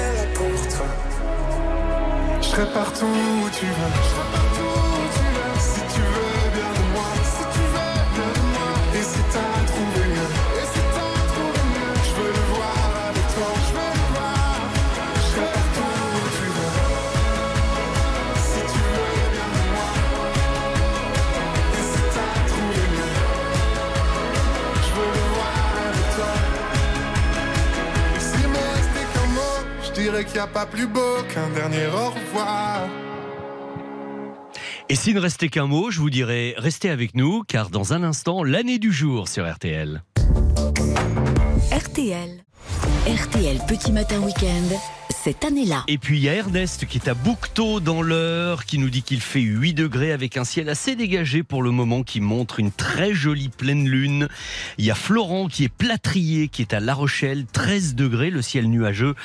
serai partout où tu veux. Dirais qu'il n'y a pas plus beau qu'un dernier au revoir. Et s'il ne restait qu'un mot, je vous dirais restez avec nous, car dans un instant, l'année du jour sur RTL. RTL. RTL Petit Matin Week-end, cette année-là. Et puis il y a Ernest qui est à Boucteau dans l'heure, qui nous dit qu'il fait 8 degrés avec un ciel assez dégagé pour le moment, qui montre une très jolie pleine lune. Il y a Florent qui est plâtrier, qui est à La Rochelle, 13 degrés, le ciel nuageux.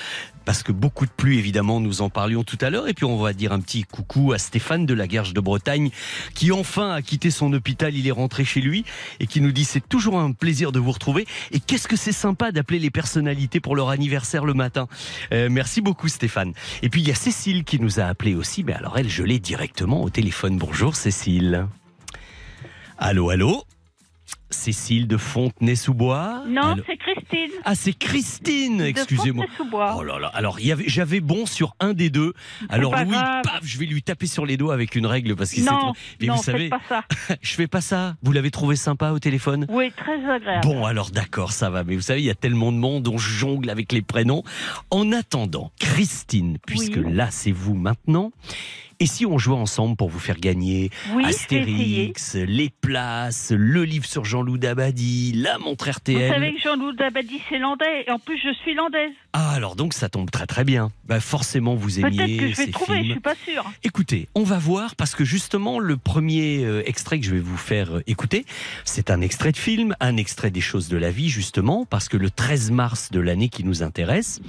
Parce que beaucoup de pluie, évidemment, nous en parlions tout à l'heure. Et puis on va dire un petit coucou à Stéphane de la Gerge de Bretagne, qui enfin a quitté son hôpital, il est rentré chez lui, et qui nous dit c'est toujours un plaisir de vous retrouver. Et qu'est-ce que c'est sympa d'appeler les personnalités pour leur anniversaire le matin. Euh, merci beaucoup Stéphane. Et puis il y a Cécile qui nous a appelé aussi, mais alors elle, je l'ai directement au téléphone. Bonjour Cécile. Allô, allô? Cécile de Fontenay-sous-Bois Non, c'est Christine. Ah, c'est Christine, excusez-moi. Fontenay-sous-Bois. Oh là là, alors j'avais bon sur un des deux. Alors Louis, grave. paf, je vais lui taper sur les doigts avec une règle parce qu'il Non, Mais non, vous savez, pas ça. je fais pas ça. Vous l'avez trouvé sympa au téléphone? Oui, très agréable. Bon, alors d'accord, ça va. Mais vous savez, il y a tellement de monde, on jongle avec les prénoms. En attendant, Christine, puisque Oui. là, c'est vous maintenant. Et si on jouait ensemble pour vous faire gagner Oui. Astérix, les places, le livre sur Jean-Loup Dabadi, la montre Vous RTL savez que Jean-Loup Dabadi, c'est landais. Et en plus, je suis landaise. Ah, alors donc ça tombe très très bien. Bah, forcément, vous aimiez que je vais ces trouver, je films. suis pas sûre. Écoutez, on va voir parce que justement le premier euh, extrait que je vais vous faire euh, écouter, c'est un extrait de film, un extrait des choses de la vie justement parce que le 13 mars de l'année qui nous intéresse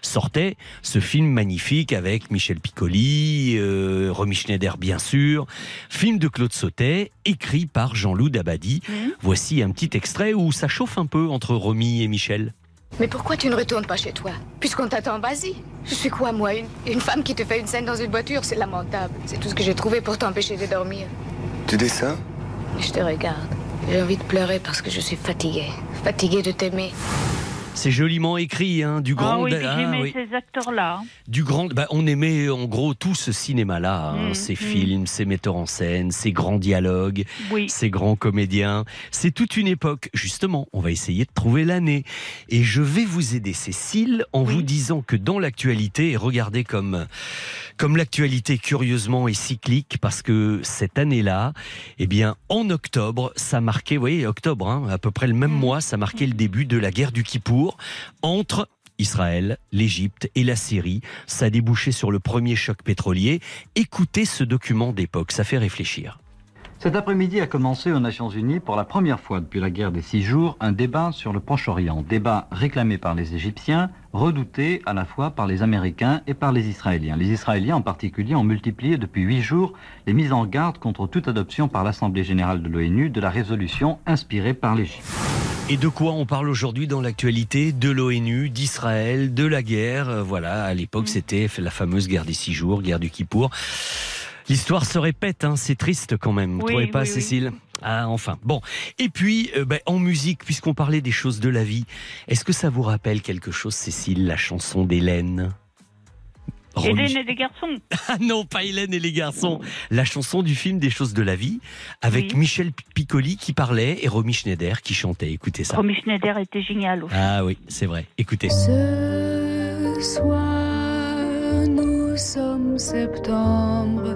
sortait ce film magnifique avec Michel Piccoli, euh, Romy Schneider bien sûr, film de Claude Sautet écrit par Jean-Loup Dabadi. Mhm. Voici un petit extrait où ça chauffe un peu entre Romy et Michel. Mais pourquoi tu ne retournes pas chez toi Puisqu'on t'attend, vas-y. Je suis quoi, moi une, une femme qui te fait une scène dans une voiture C'est lamentable. C'est tout ce que j'ai trouvé pour t'empêcher de dormir. Tu dis ça Je te regarde. J'ai envie de pleurer parce que je suis fatiguée. Fatiguée de t'aimer. C'est joliment écrit, hein, du grand. Ah oui, ah, oui. ces acteurs-là. Du grand, bah, on aimait en gros tout ce cinéma-là, hein, Mm, ces mm. films, ces metteurs en scène, ces grands dialogues, Oui. ces grands comédiens. C'est toute une époque. Justement, on va essayer de trouver l'année. Et je vais vous aider, Cécile, en vous disant que dans l'actualité, et regardez comme, comme l'actualité curieusement est cyclique, parce que cette année-là, eh bien, en octobre, ça marquait, vous voyez, octobre, hein, à peu près le même Mm. mois, ça marquait le début de la guerre du Kippour entre Israël, l'Égypte et la Syrie. Ça a débouché sur le premier choc pétrolier. Écoutez ce document d'époque, ça fait réfléchir. Cet après-midi a commencé aux Nations Unies pour la première fois depuis la guerre des six jours un débat sur le Proche-Orient. Débat réclamé par les Égyptiens, redouté à la fois par les Américains et par les Israéliens. Les Israéliens en particulier ont multiplié depuis huit jours les mises en garde contre toute adoption par l'Assemblée générale de l'ONU de la résolution inspirée par l'Égypte. Et de quoi on parle aujourd'hui dans l'actualité De l'ONU, d'Israël, de la guerre? Euh, Voilà, à l'époque, c'était la fameuse guerre des six jours, guerre du Kippour. L'histoire se répète, hein, c'est triste quand même. Vous Oui, trouvez pas, oui, oui. Cécile? Ah, enfin. Bon. Et puis, euh, ben, en musique, puisqu'on parlait des choses de la vie, est-ce que ça vous rappelle quelque chose, Cécile, la chanson d'Hélène? Hélène et les garçons. Ah non, pas Hélène et les garçons. La chanson du film Des choses de la vie, avec Oui. Michel Piccoli qui parlait et Romy Schneider qui chantait. Écoutez ça. Romy Schneider était génial aussi. Ah oui, c'est vrai. Écoutez. Ce soir, nous sommes septembre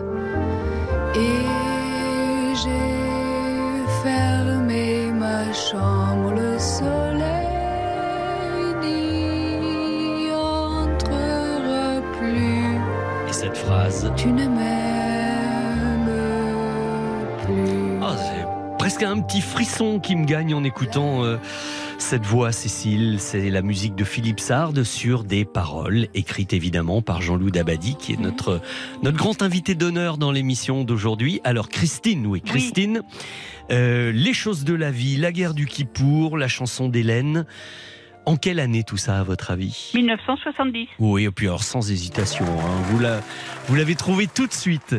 et j'ai fermé ma chambre. Le soleil n'y entrera plus. Et cette phrase? Tu ne m'aimes plus. Ah, c'est presque un petit frisson qui me gagne en écoutant euh, cette voix, Cécile. C'est la musique de Philippe Sard sur des paroles écrites évidemment par Jean-Loup Dabadi, qui est notre, notre grand invité d'honneur dans l'émission d'aujourd'hui. Alors, Christine, oui, Christine, euh, Les choses de la vie, La guerre du Kippour, la chanson d'Hélène. En quelle année tout ça, à votre avis? 1970. Oui, et puis alors sans hésitation, hein, vous la- vous l'avez trouvé tout de suite.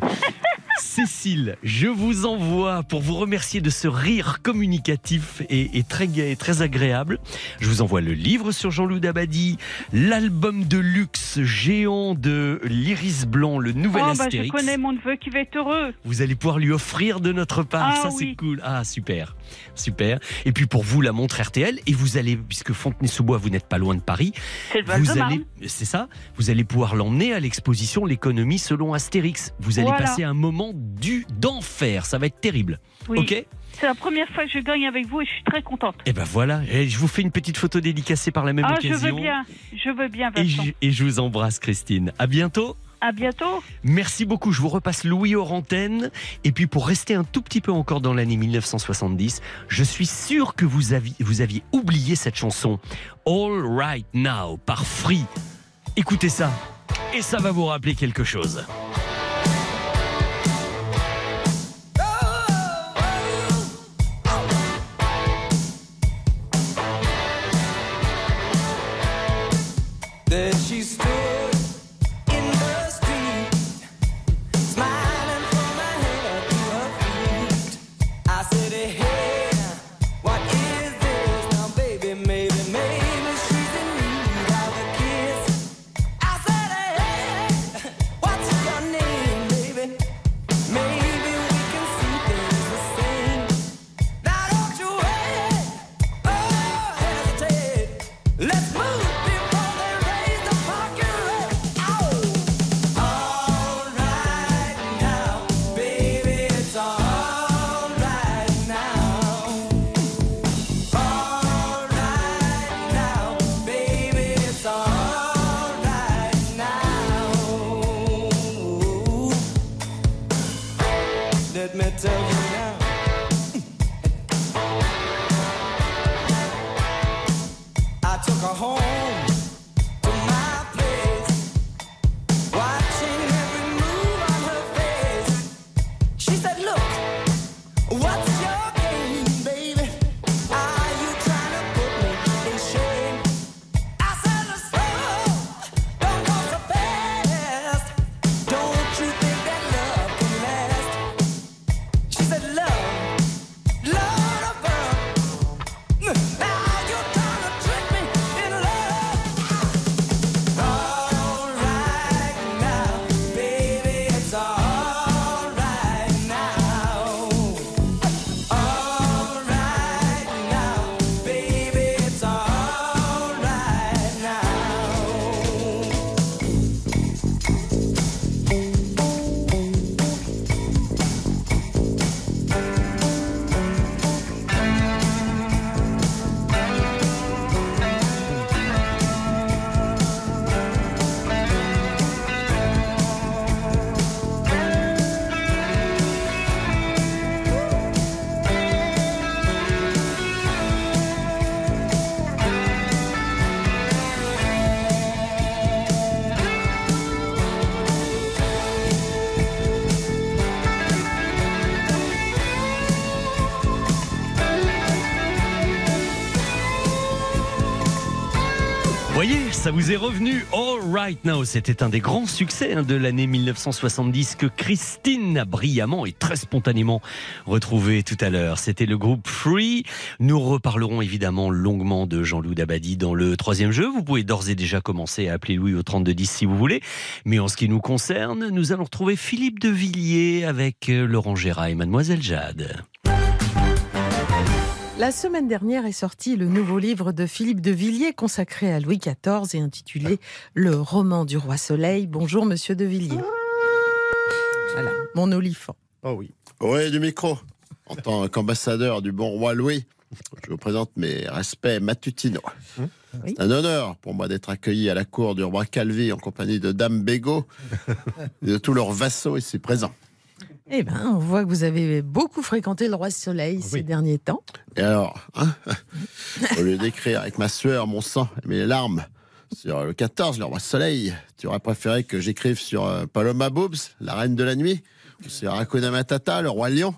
Cécile, je vous envoie pour vous remercier de ce rire communicatif et, et très gai et très agréable. Je vous envoie le livre sur Jean-Loup Dabadi, l'album de luxe géant de l'Iris Blanc, le nouvel oh, bah, je connais mon neveu qui va être heureux. Vous allez pouvoir lui offrir de notre part. Ah ça, c'est oui. cool. Ah, super. Super. Et puis pour vous, la montre RTL. Et vous allez, puisque Fontenay-sous-Bois, vous n'êtes pas loin de Paris. C'est Vous allez, c'est ça. Vous allez pouvoir l'emmener à l'exposition L'économie selon Astérix. Vous allez Voilà. passer un moment du d'enfer. Ça va être terrible. Oui. Ok C'est la première fois que je gagne avec vous et je suis très contente. Et ben voilà. Et je vous fais une petite photo dédicacée par la même Ah, je occasion. veux bien. Je veux bien, Et je, et je vous embrasse, Christine. À bientôt. À bientôt. Merci beaucoup. Je vous repasse Louis hors antenne. Et puis pour rester un tout petit peu encore dans l'année 1970, je suis sûr que vous aviez, vous aviez oublié cette chanson All Right Now par Free. Écoutez ça. Et ça va vous rappeler quelque chose. met de. Ça vous est revenu All Right Now. C'était un des grands succès hein, de l'année 1970 que Christine a brillamment et très spontanément retrouvé tout à l'heure. C'était le groupe Free. Nous reparlerons évidemment longuement de Jean-Loup Dabadi dans le troisième jeu. Vous pouvez d'ores et déjà commencer à appeler Louis au 3210 si vous voulez. Mais en ce qui nous concerne, nous allons retrouver Philippe de Villiers avec euh, Laurent Gérard et Mademoiselle Jade. La semaine dernière est sorti le nouveau livre de Philippe de Villiers consacré à Louis XIV et intitulé Le roman du roi Soleil. Bonjour Monsieur de Villiers. Voilà, mon olifant. Oh oui. Oui, du micro. En tant qu'ambassadeur du bon roi Louis, je vous présente mes respects matutinaux. C'est un honneur pour moi d'être accueilli à la cour du roi Calvi en compagnie de Dame Bégaud et de tous leurs vassaux ici présents. Eh ben, on voit que vous avez beaucoup fréquenté le roi Soleil ces derniers temps. Et alors, hein, au lieu d'écrire avec ma sueur, mon sang et mes larmes sur le 14, le roi Soleil, tu aurais préféré que j'écrive sur euh, Paloma Boobs, la reine de la nuit, ou sur Hakuna Matata, le roi lion,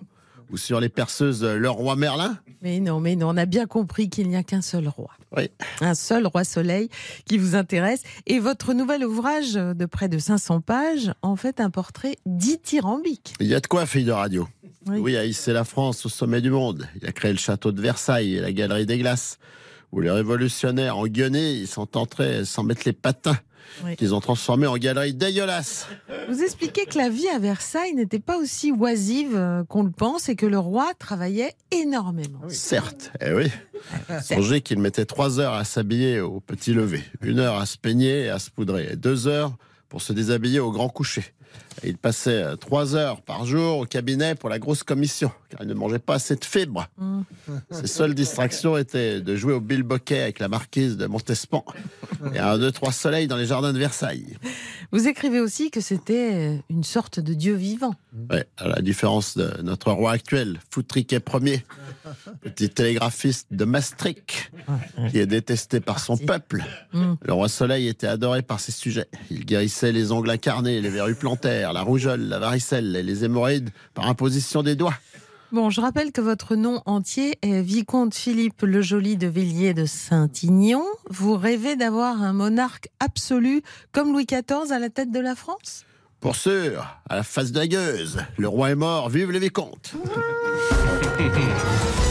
ou sur les perceuses, euh, le roi Merlin? Mais non, mais non, on a bien compris qu'il n'y a qu'un seul roi. Oui. Un seul roi Soleil qui vous intéresse. Et votre nouvel ouvrage de près de 500 pages, en fait, un portrait dithyrambique. Il y a de quoi, fille de radio. Oui. a hissé la France au sommet du monde. Il a créé le château de Versailles et la galerie des glaces, où les révolutionnaires en guionné, ils sont entrés sans mettre les patins, Oui. qu'ils ont transformé en galerie dégueulasse. Vous expliquez que la vie à Versailles n'était pas aussi oisive euh, qu'on le pense et que le roi travaillait énormément. Certes, eh oui. Songez qu'il mettait trois heures à s'habiller au petit lever, une heure à se peigner et à se poudrer, et deux heures pour se déshabiller au grand coucher. Il passait euh, trois heures par jour au cabinet pour la grosse commission, car il ne mangeait pas assez de fibres. Ses seules distractions étaient de jouer au bilboquet avec la marquise de Montespan et un, deux, trois soleils dans les jardins de Versailles. Vous écrivez aussi que c'était euh, une sorte de dieu vivant. Ouais, à la différence de notre roi actuel, Foutriquet Ier, petit télégraphiste de Maastricht, qui est détesté par son peuple. Mm. Le roi Soleil était adoré par ses sujets. Il guérissait les ongles incarnés, les verrues plantaires, la rougeole, la varicelle et les hémorroïdes par imposition des doigts. Bon, je rappelle que votre nom entier est Vicomte Philippe le Joli de Villiers de Saint-Ignon. Vous rêvez d'avoir un monarque absolu comme Louis XIV à la tête de la France? Pour sûr, à la face de la gueuse, le roi est mort, vive les vicomtes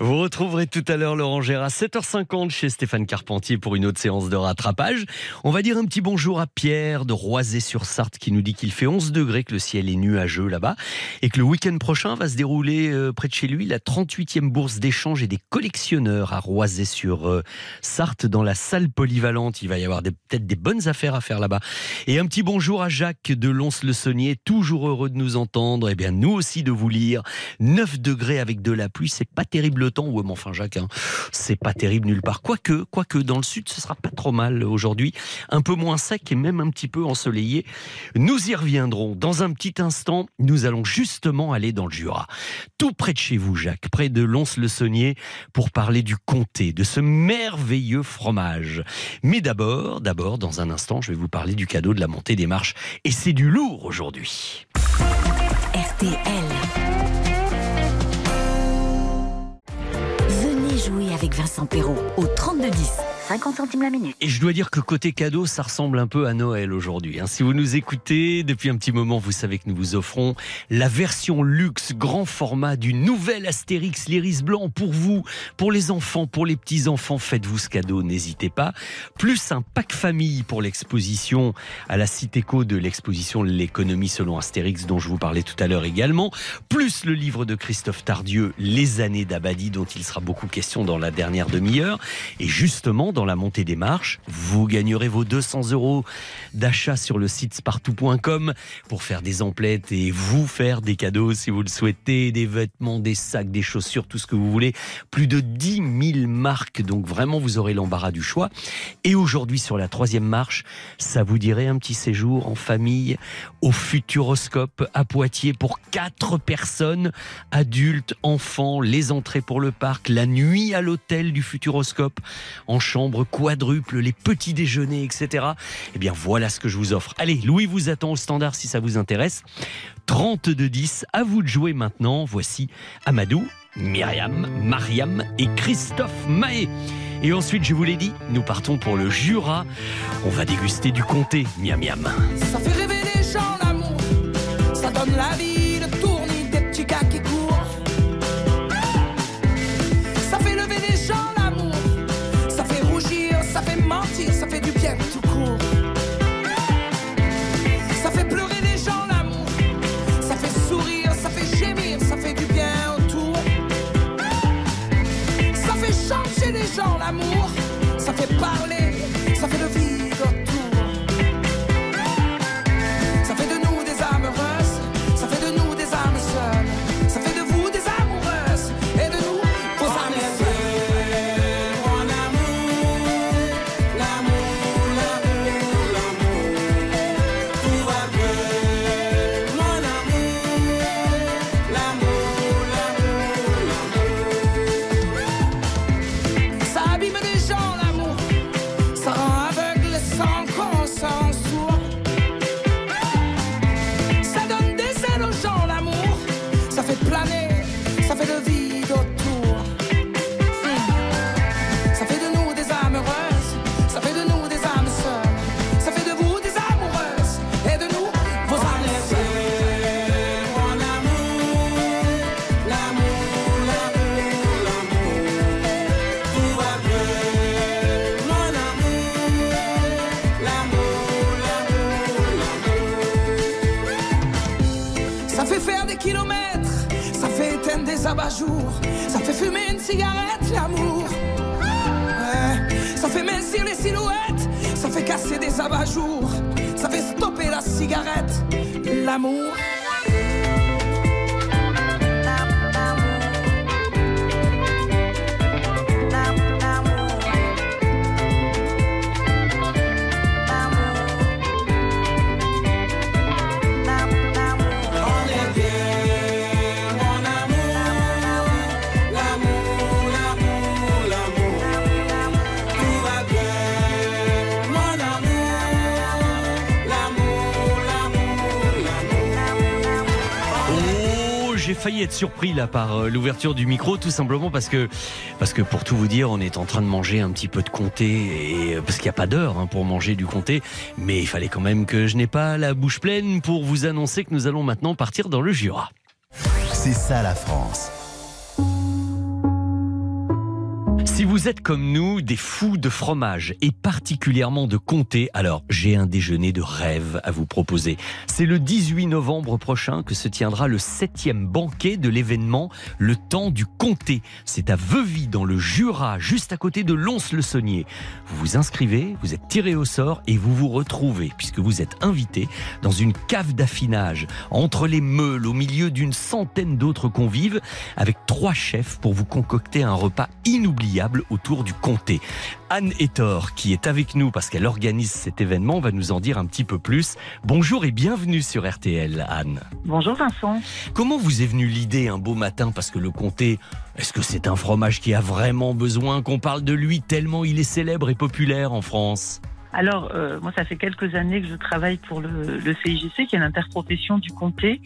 Vous retrouverez tout à l'heure Laurent Gérard, 7h50 chez Stéphane Carpentier pour une autre séance de rattrapage. On va dire un petit bonjour à Pierre de Roisey-sur-Sarthe qui nous dit qu'il fait 11 degrés, que le ciel est nuageux là-bas et que le week-end prochain va se dérouler euh, près de chez lui la 38e bourse d'échange et des collectionneurs à Roisey-sur-Sarthe dans la salle polyvalente. Il va y avoir peut-être des bonnes affaires à faire là-bas. Et un petit bonjour à Jacques de Lons-le-Saunier, toujours heureux de nous entendre. Et bien nous aussi de vous lire. 9 degrés avec de la pluie, c'est pas terrible temps. Ouais, mais enfin Jacques, hein, c'est pas terrible nulle part. Quoique, quoique dans le sud, ce sera pas trop mal aujourd'hui. Un peu moins sec et même un petit peu ensoleillé. Nous y reviendrons dans un petit instant. Nous allons justement aller dans le Jura, tout près de chez vous, Jacques, près de Lons-le-Saunier, pour parler du comté, de ce merveilleux fromage. Mais d'abord, d'abord, dans un instant, je vais vous parler du cadeau de la montée des marches. Et c'est du lourd aujourd'hui. Avec Vincent Perrault au 3210. 50 centimes la minute. Et je dois dire que côté cadeau, ça ressemble un peu à Noël aujourd'hui. hein. Si vous nous écoutez depuis un petit moment, vous savez que nous vous offrons la version luxe grand format du nouvel Astérix l'Iris Blanc pour vous, pour les enfants, pour les petits-enfants. Faites-vous ce cadeau, n'hésitez pas. Plus un pack famille pour l'exposition à la Citéco de l'exposition L'économie selon Astérix dont je vous parlais tout à l'heure également. Plus le livre de Christophe Tardieu, Les années d'Abadi dont il sera beaucoup question dans la dernière demi-heure. Et justement, dans la montée des marches, vous gagnerez vos 200 euros d'achat sur le site spartou.com pour faire des emplettes et vous faire des cadeaux si vous le souhaitez, des vêtements, des sacs, des chaussures, tout ce que vous voulez. Plus de 10 000 marques, donc vraiment vous aurez l'embarras du choix. Et aujourd'hui sur la troisième marche, ça vous dirait un petit séjour en famille au Futuroscope à Poitiers pour quatre personnes, adultes, enfants, les entrées pour le parc, la nuit à l'hôtel du Futuroscope, en chambre quadruple, les petits déjeuners, etc. Eh bien voilà ce que je vous offre. Allez, Louis vous attend au standard si ça vous intéresse. 32-10, à vous de jouer maintenant. Voici Amadou, Myriam, Mariam et Christophe Mahé. Et ensuite, je vous l'ai dit, nous partons pour le Jura. On va déguster du comté. Miam miam. Ça fait rêver les gens l'amour, ça donne la vie, gens l'amour, ça fait parler, ça fait éteindre des abat-jours, ça fait fumer une cigarette, l'amour. Ça fait mincir les silhouettes, ça fait casser des abat-jours, ça fait stopper la cigarette, l'amour. Failli être surpris là par euh, l'ouverture du micro, tout simplement parce que, parce que pour tout vous dire, on est en train de manger un petit peu de comté, et, euh, parce qu'il n'y a pas d'heure hein, pour manger du comté, mais il fallait quand même que je n'ai pas la bouche pleine pour vous annoncer que nous allons maintenant partir dans le Jura. C'est ça la France. Vous êtes comme nous des fous de fromage et particulièrement de comté, alors j'ai un déjeuner de rêve à vous proposer. C'est le 18 novembre prochain que se tiendra le septième banquet de l'événement Le Temps du Comté. C'est à Veuvy dans le Jura, juste à côté de Lons-le-Saunier. Vous vous inscrivez, vous êtes tiré au sort et vous vous retrouvez, puisque vous êtes invité, dans une cave d'affinage, entre les meules, au milieu d'une centaine d'autres convives, avec trois chefs pour vous concocter un repas inoubliable autour du comté. Anne Etor, qui est avec nous parce qu'elle organise cet événement, va nous en dire un petit peu plus. Bonjour et bienvenue sur RTL, Anne. Bonjour Vincent. Comment vous est venue l'idée un beau matin? Parce que le comté, est-ce que c'est un fromage qui a vraiment besoin qu'on parle de lui tellement il est célèbre et populaire en France? Alors, euh, moi, ça fait quelques années que je travaille pour le, CIGC, qui est l'interprofession du comté.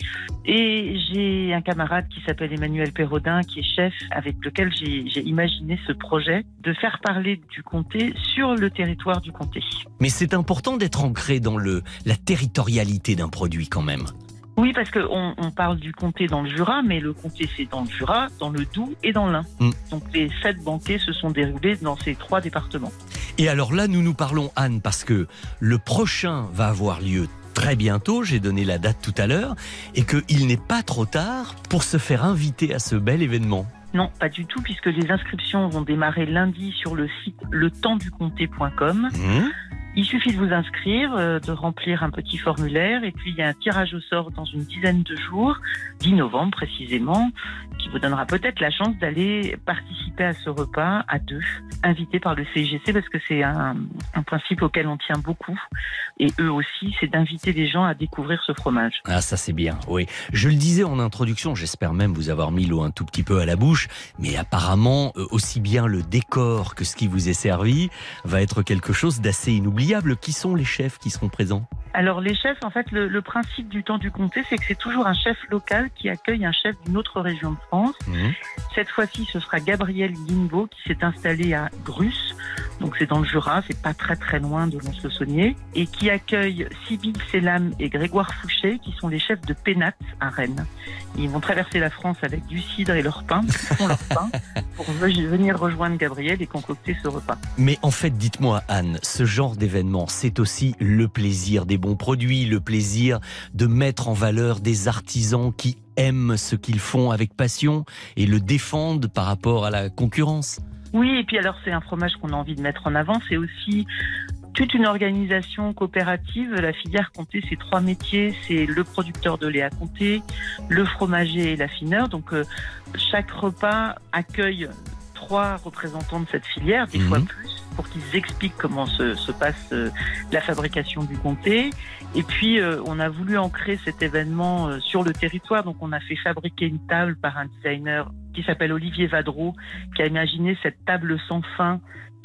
Et j'ai un camarade qui s'appelle Emmanuel Perrodin, qui est chef, avec lequel j'ai j'ai imaginé ce projet de faire parler du comté sur le territoire du comté. Mais c'est important d'être ancré dans le, la territorialité d'un produit quand même. Oui, parce qu'on on parle du comté dans le Jura, mais le comté c'est dans le Jura, dans le Doubs et dans l'Ain. Mm. Donc les sept banquets se sont déroulés dans ces trois départements. Et alors là, nous nous parlons, Anne, parce que le prochain va avoir lieu très bientôt, j'ai donné la date tout à l'heure, et qu'il n'est pas trop tard pour se faire inviter à ce bel événement. Non, pas du tout, puisque les inscriptions vont démarrer lundi sur le site letempsducomté.com. Mmh. Il suffit de vous inscrire, euh, de remplir un petit formulaire, et puis il y a un tirage au sort dans une dizaine de jours, 10 novembre précisément, qui vous donnera peut-être la chance d'aller participer à ce repas à deux, invité par le CIGC, parce que c'est un, un principe auquel on tient beaucoup, et eux aussi, c'est d'inviter les gens à découvrir ce fromage. Ah, ça c'est bien, oui. Je le disais en introduction, j'espère même vous avoir mis l'eau un tout petit peu à la bouche, mais apparemment, euh, aussi bien le décor que ce qui vous est servi va être quelque chose d'assez inoubliable. Qui sont les chefs qui seront présents? Alors les chefs, en fait, le, le principe du temps du comté, c'est que c'est toujours un chef local qui accueille un chef d'une autre région de France. Cette fois-ci, ce sera Gabriel Guimbaud qui s'est installé à Grus, donc c'est dans le Jura, c'est pas très très loin de Lons-le-Saunier, et qui accueille Sybille Selam et Grégoire Fouché, qui sont les chefs de Pénat à Rennes. Ils vont traverser la France avec du cidre et leur pain, ils font leur pain, pour ve- venir rejoindre Gabriel et concocter ce repas. Mais en fait, dites-moi, Anne, ce genre d'événement, c'est aussi le plaisir des bons produits, le plaisir de mettre en valeur des artisans qui aiment ce qu'ils font avec passion et le défendent par rapport à la concurrence. Oui, et puis alors c'est un fromage qu'on a envie de mettre en avant. C'est aussi toute une organisation coopérative. La filière Comté, c'est trois métiers. C'est le producteur de lait à Comté, le fromager et l'affineur. Donc euh, chaque repas accueille trois représentants de cette filière, des fois plus, pour qu'ils expliquent comment se, se passe euh, la fabrication du comté. Et puis, euh, on a voulu ancrer cet événement euh, sur le territoire. Donc, on a fait fabriquer une table par un designer qui s'appelle Olivier Vadreau, qui a imaginé cette table sans fin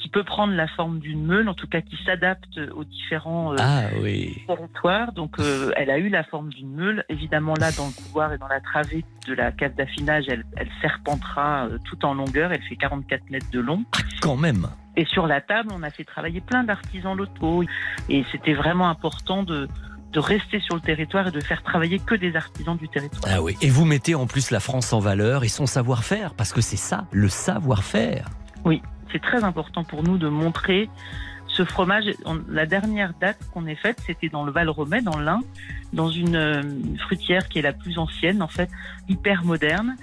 qui peut prendre la forme d'une meule, en tout cas qui s'adapte aux différents euh, Ah oui. territoires. Donc, euh, elle a eu la forme d'une meule. Évidemment, là, dans le couloir et dans la travée de la cave d'affinage, elle, elle serpentera euh, tout en longueur. Elle fait 44 mètres de long. Quand même. Et sur la table, on a fait travailler plein d'artisans locaux. Et c'était vraiment important de, de rester sur le territoire et de faire travailler que des artisans du territoire. Ah oui. Et vous mettez en plus la France en valeur et son savoir-faire, parce que c'est ça, le savoir-faire. Oui, c'est très important pour nous de montrer ce fromage. La dernière date qu'on ait faite, c'était dans le Val-Romet, dans l'Ain, dans une, euh, fruitière qui est la plus ancienne, en fait, hyper moderne.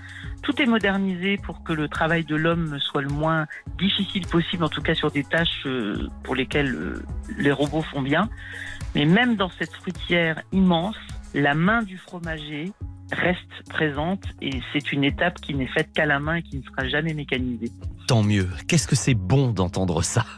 Tout est modernisé pour que le travail de l'homme soit le moins difficile possible, en tout cas sur des tâches euh, pour lesquelles euh, les robots font bien. Mais même dans cette fruitière immense, la main du fromager reste présente et c'est une étape qui n'est faite qu'à la main et qui ne sera jamais mécanisée. Tant mieux. Qu'est-ce que c'est bon d'entendre ça?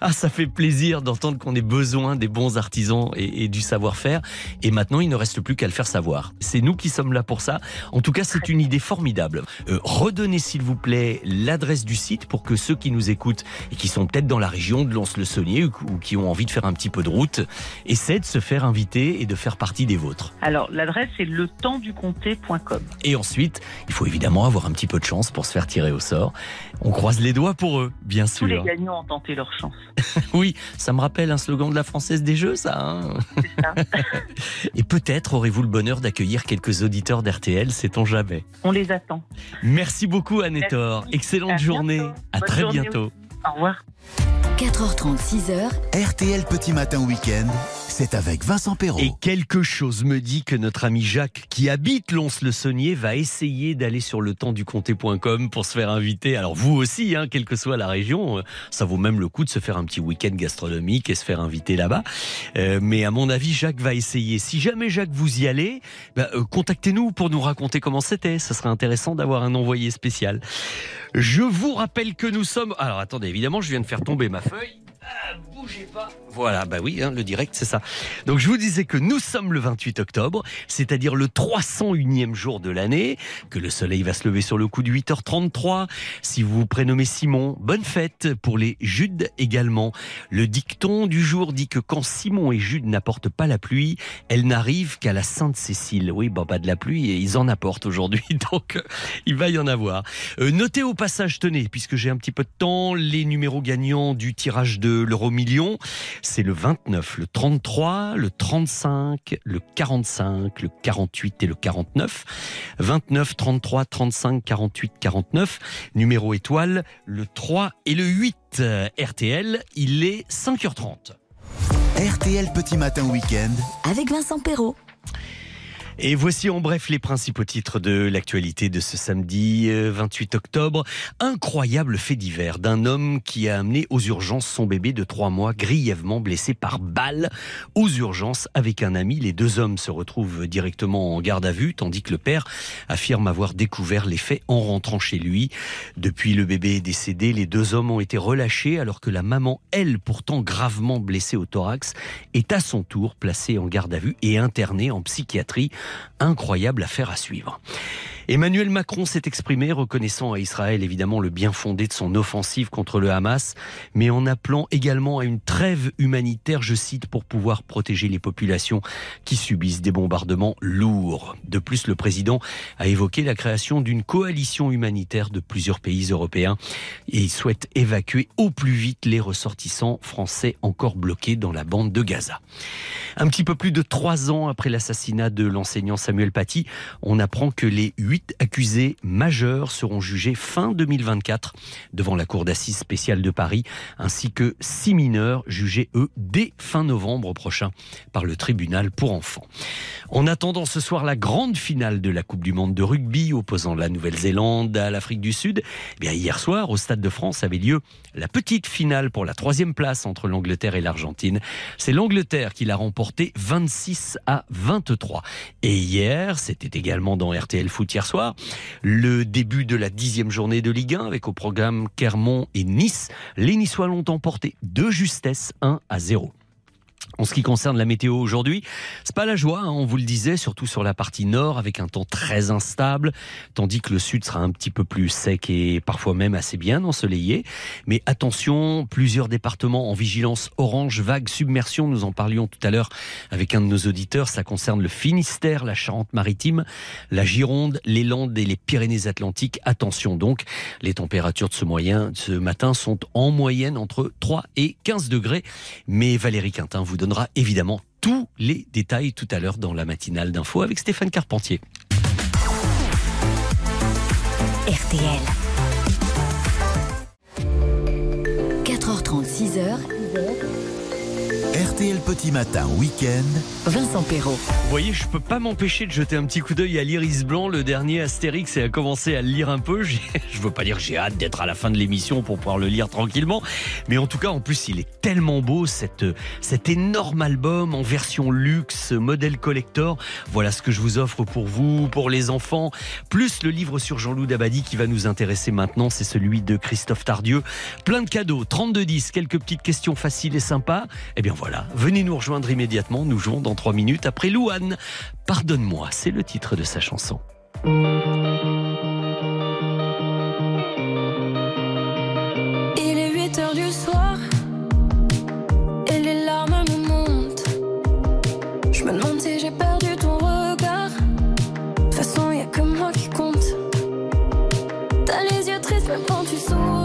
Ah, ça fait plaisir d'entendre qu'on ait besoin des bons artisans et, et du savoir-faire. Et maintenant, il ne reste plus qu'à le faire savoir. C'est nous qui sommes là pour ça. En tout cas, c'est une idée formidable. Euh, redonnez, s'il vous plaît, l'adresse du site pour que ceux qui nous écoutent et qui sont peut-être dans la région de Lons-le-Saunier ou, ou qui ont envie de faire un petit peu de route essaient de se faire inviter et de faire partie des vôtres. Alors, l'adresse est letempsducomté.com. Et ensuite, il faut évidemment avoir un petit peu de chance pour se faire tirer au sort. On croise les doigts pour eux, bien Tous les sûr. gagnants ont tenté leur chance. Oui, ça me rappelle un slogan de la Française des Jeux, ça. hein Et peut-être aurez-vous le bonheur d'accueillir quelques auditeurs d'RTL, sait-on jamais. On les attend. Merci beaucoup, Anne-Thor. Excellente À journée. bientôt. À Bonne très journée bientôt. aussi. Au revoir. 4h30, 6h. RTL Petit Matin Week-end, c'est avec Vincent Perrault. Et quelque chose me dit que notre ami Jacques, qui habite Lons-le-Saunier, va essayer d'aller sur le temps du comté.com pour se faire inviter. Alors vous aussi, hein, quelle que soit la région, euh, ça vaut même le coup de se faire un petit week-end gastronomique et se faire inviter là-bas. Euh, mais à mon avis, Jacques va essayer. Si jamais Jacques vous y allez, bah, euh, contactez-nous pour nous raconter comment c'était. Ça serait intéressant d'avoir un envoyé spécial. Je vous rappelle que nous sommes. Alors attendez, évidemment, je viens de faire tomber ma feuille. Ah, bougez pas. Voilà, bah oui, hein, le direct, c'est ça. Donc je vous disais que nous sommes le 28 octobre, c'est-à-dire le 301e jour de l'année, que le soleil va se lever sur le coup de 8h33. Si vous vous prénommez Simon, bonne fête pour les Judes également. Le dicton du jour dit que quand Simon et Jude n'apportent pas la pluie, elle n'arrive qu'à la Sainte-Cécile. Oui, bah pas de la pluie et ils en apportent aujourd'hui, donc euh, il va y en avoir. Euh, notez au passage, tenez, puisque j'ai un petit peu de temps, les numéros gagnants du tirage de l'euro million. C'est le 29, le 33, le 35, le 45, le 48 et le 49. 29, 33, 35, 48, 49. Numéro étoile, le 3 et le 8. Euh, RTL, il est 5h30. RTL Petit Matin Week-end, Avec Vincent Perrault. Et voici en bref les principaux titres de l'actualité de ce samedi euh, 28 octobre. Incroyable fait divers d'un homme qui a amené aux urgences son bébé de trois mois grièvement blessé par balle aux urgences avec un ami. Les deux hommes se retrouvent directement en garde à vue tandis que le père affirme avoir découvert les faits en rentrant chez lui. Depuis le bébé est décédé, les deux hommes ont été relâchés alors que la maman, elle pourtant gravement blessée au thorax, est à son tour placée en garde à vue et internée en psychiatrie. Incroyable affaire à suivre. Emmanuel Macron s'est exprimé reconnaissant à Israël évidemment le bien fondé de son offensive contre le Hamas, mais en appelant également à une trêve humanitaire, je cite, pour pouvoir protéger les populations qui subissent des bombardements lourds. De plus, le président a évoqué la création d'une coalition humanitaire de plusieurs pays européens et il souhaite évacuer au plus vite les ressortissants français encore bloqués dans la bande de Gaza. Un petit peu plus de trois ans après l'assassinat de l'enseignant Samuel Paty, on apprend que les huit accusés majeurs seront jugés fin 2024 devant la Cour d'assises spéciale de Paris, ainsi que six mineurs jugés, eux, dès fin novembre prochain par le tribunal pour enfants. En attendant ce soir la grande finale de la Coupe du Monde de rugby opposant la Nouvelle-Zélande à l'Afrique du Sud, eh hier soir, au Stade de France, avait lieu la petite finale pour la troisième place entre l'Angleterre et l'Argentine. C'est l'Angleterre qui l'a remporté 26 à 23. Et hier, c'était également dans RTL Foot hier soir, le début de la dixième journée de Ligue 1 avec au programme Clermont et Nice. Les Niçois l'ont emporté de justesse 1 à 0. En ce qui concerne la météo aujourd'hui, c'est pas la joie, hein, on vous le disait, surtout sur la partie nord avec un temps très instable, tandis que le sud sera un petit peu plus sec et parfois même assez bien ensoleillé. Mais attention, plusieurs départements en vigilance orange, vague, submersion, nous en parlions tout à l'heure avec un de nos auditeurs, ça concerne le Finistère, la Charente-Maritime, la Gironde, les Landes et les Pyrénées-Atlantiques. Attention donc, les températures de ce, de ce matin sont en moyenne entre 3 et 15 degrés. Mais Valérie Quintin vous donnera évidemment tous les détails tout à l'heure dans la matinale d'info avec Stéphane Carpentier. RTL. 4h30, 6h. RTL Petit Matin Week-end. Vincent Perrault. Vous voyez, je peux pas m'empêcher de jeter un petit coup d'œil à l'Iris Blanc, le dernier Astérix, et à commencer à le lire un peu. Je veux pas dire que j'ai hâte d'être à la fin de l'émission pour pouvoir le lire tranquillement, mais en tout cas, en plus, il est tellement beau, cette, cet énorme album en version luxe, modèle collector. Voilà ce que je vous offre pour vous, pour les enfants, plus le livre sur Jean-Loup Dabadi qui va nous intéresser maintenant, c'est celui de Christophe Tardieu. Plein de cadeaux, 32-10, quelques petites questions faciles et sympas. Eh bien voilà, venez nous rejoindre immédiatement, nous jouons dans 3 minutes après Louane. Pardonne-moi, c'est le titre de sa chanson. Il est 8 heures du soir et les larmes me montent. Je me demande si j'ai perdu ton regard. De toute façon, y a que moi qui compte. T'as les yeux tristes même quand tu souris.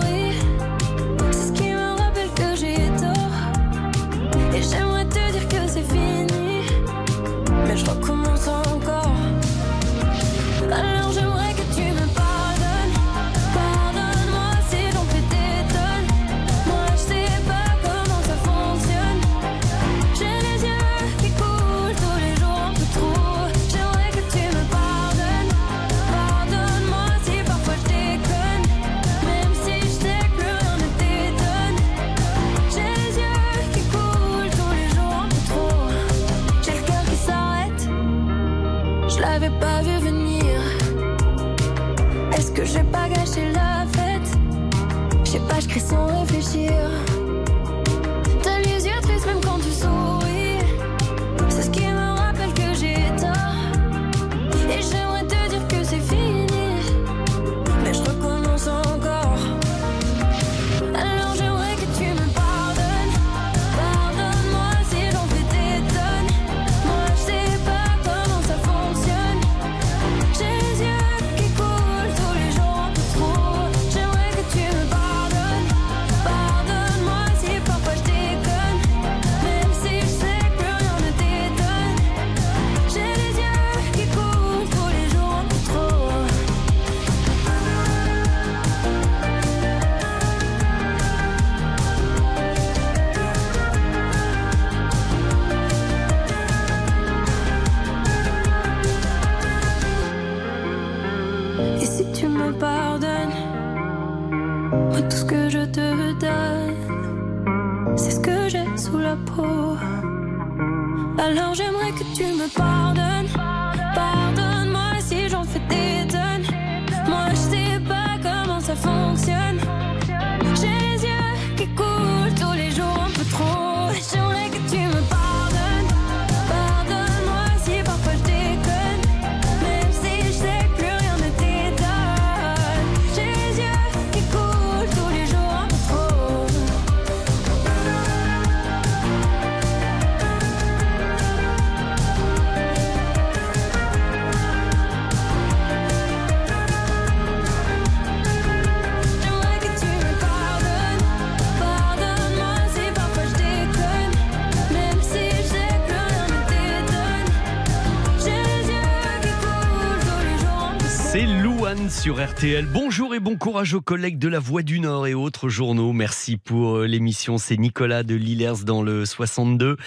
Sur RTL. Bonjour et bon courage aux collègues de La Voix du Nord et autres journaux. Merci pour euh, l'émission. C'est Nicolas de Lillers dans le 62.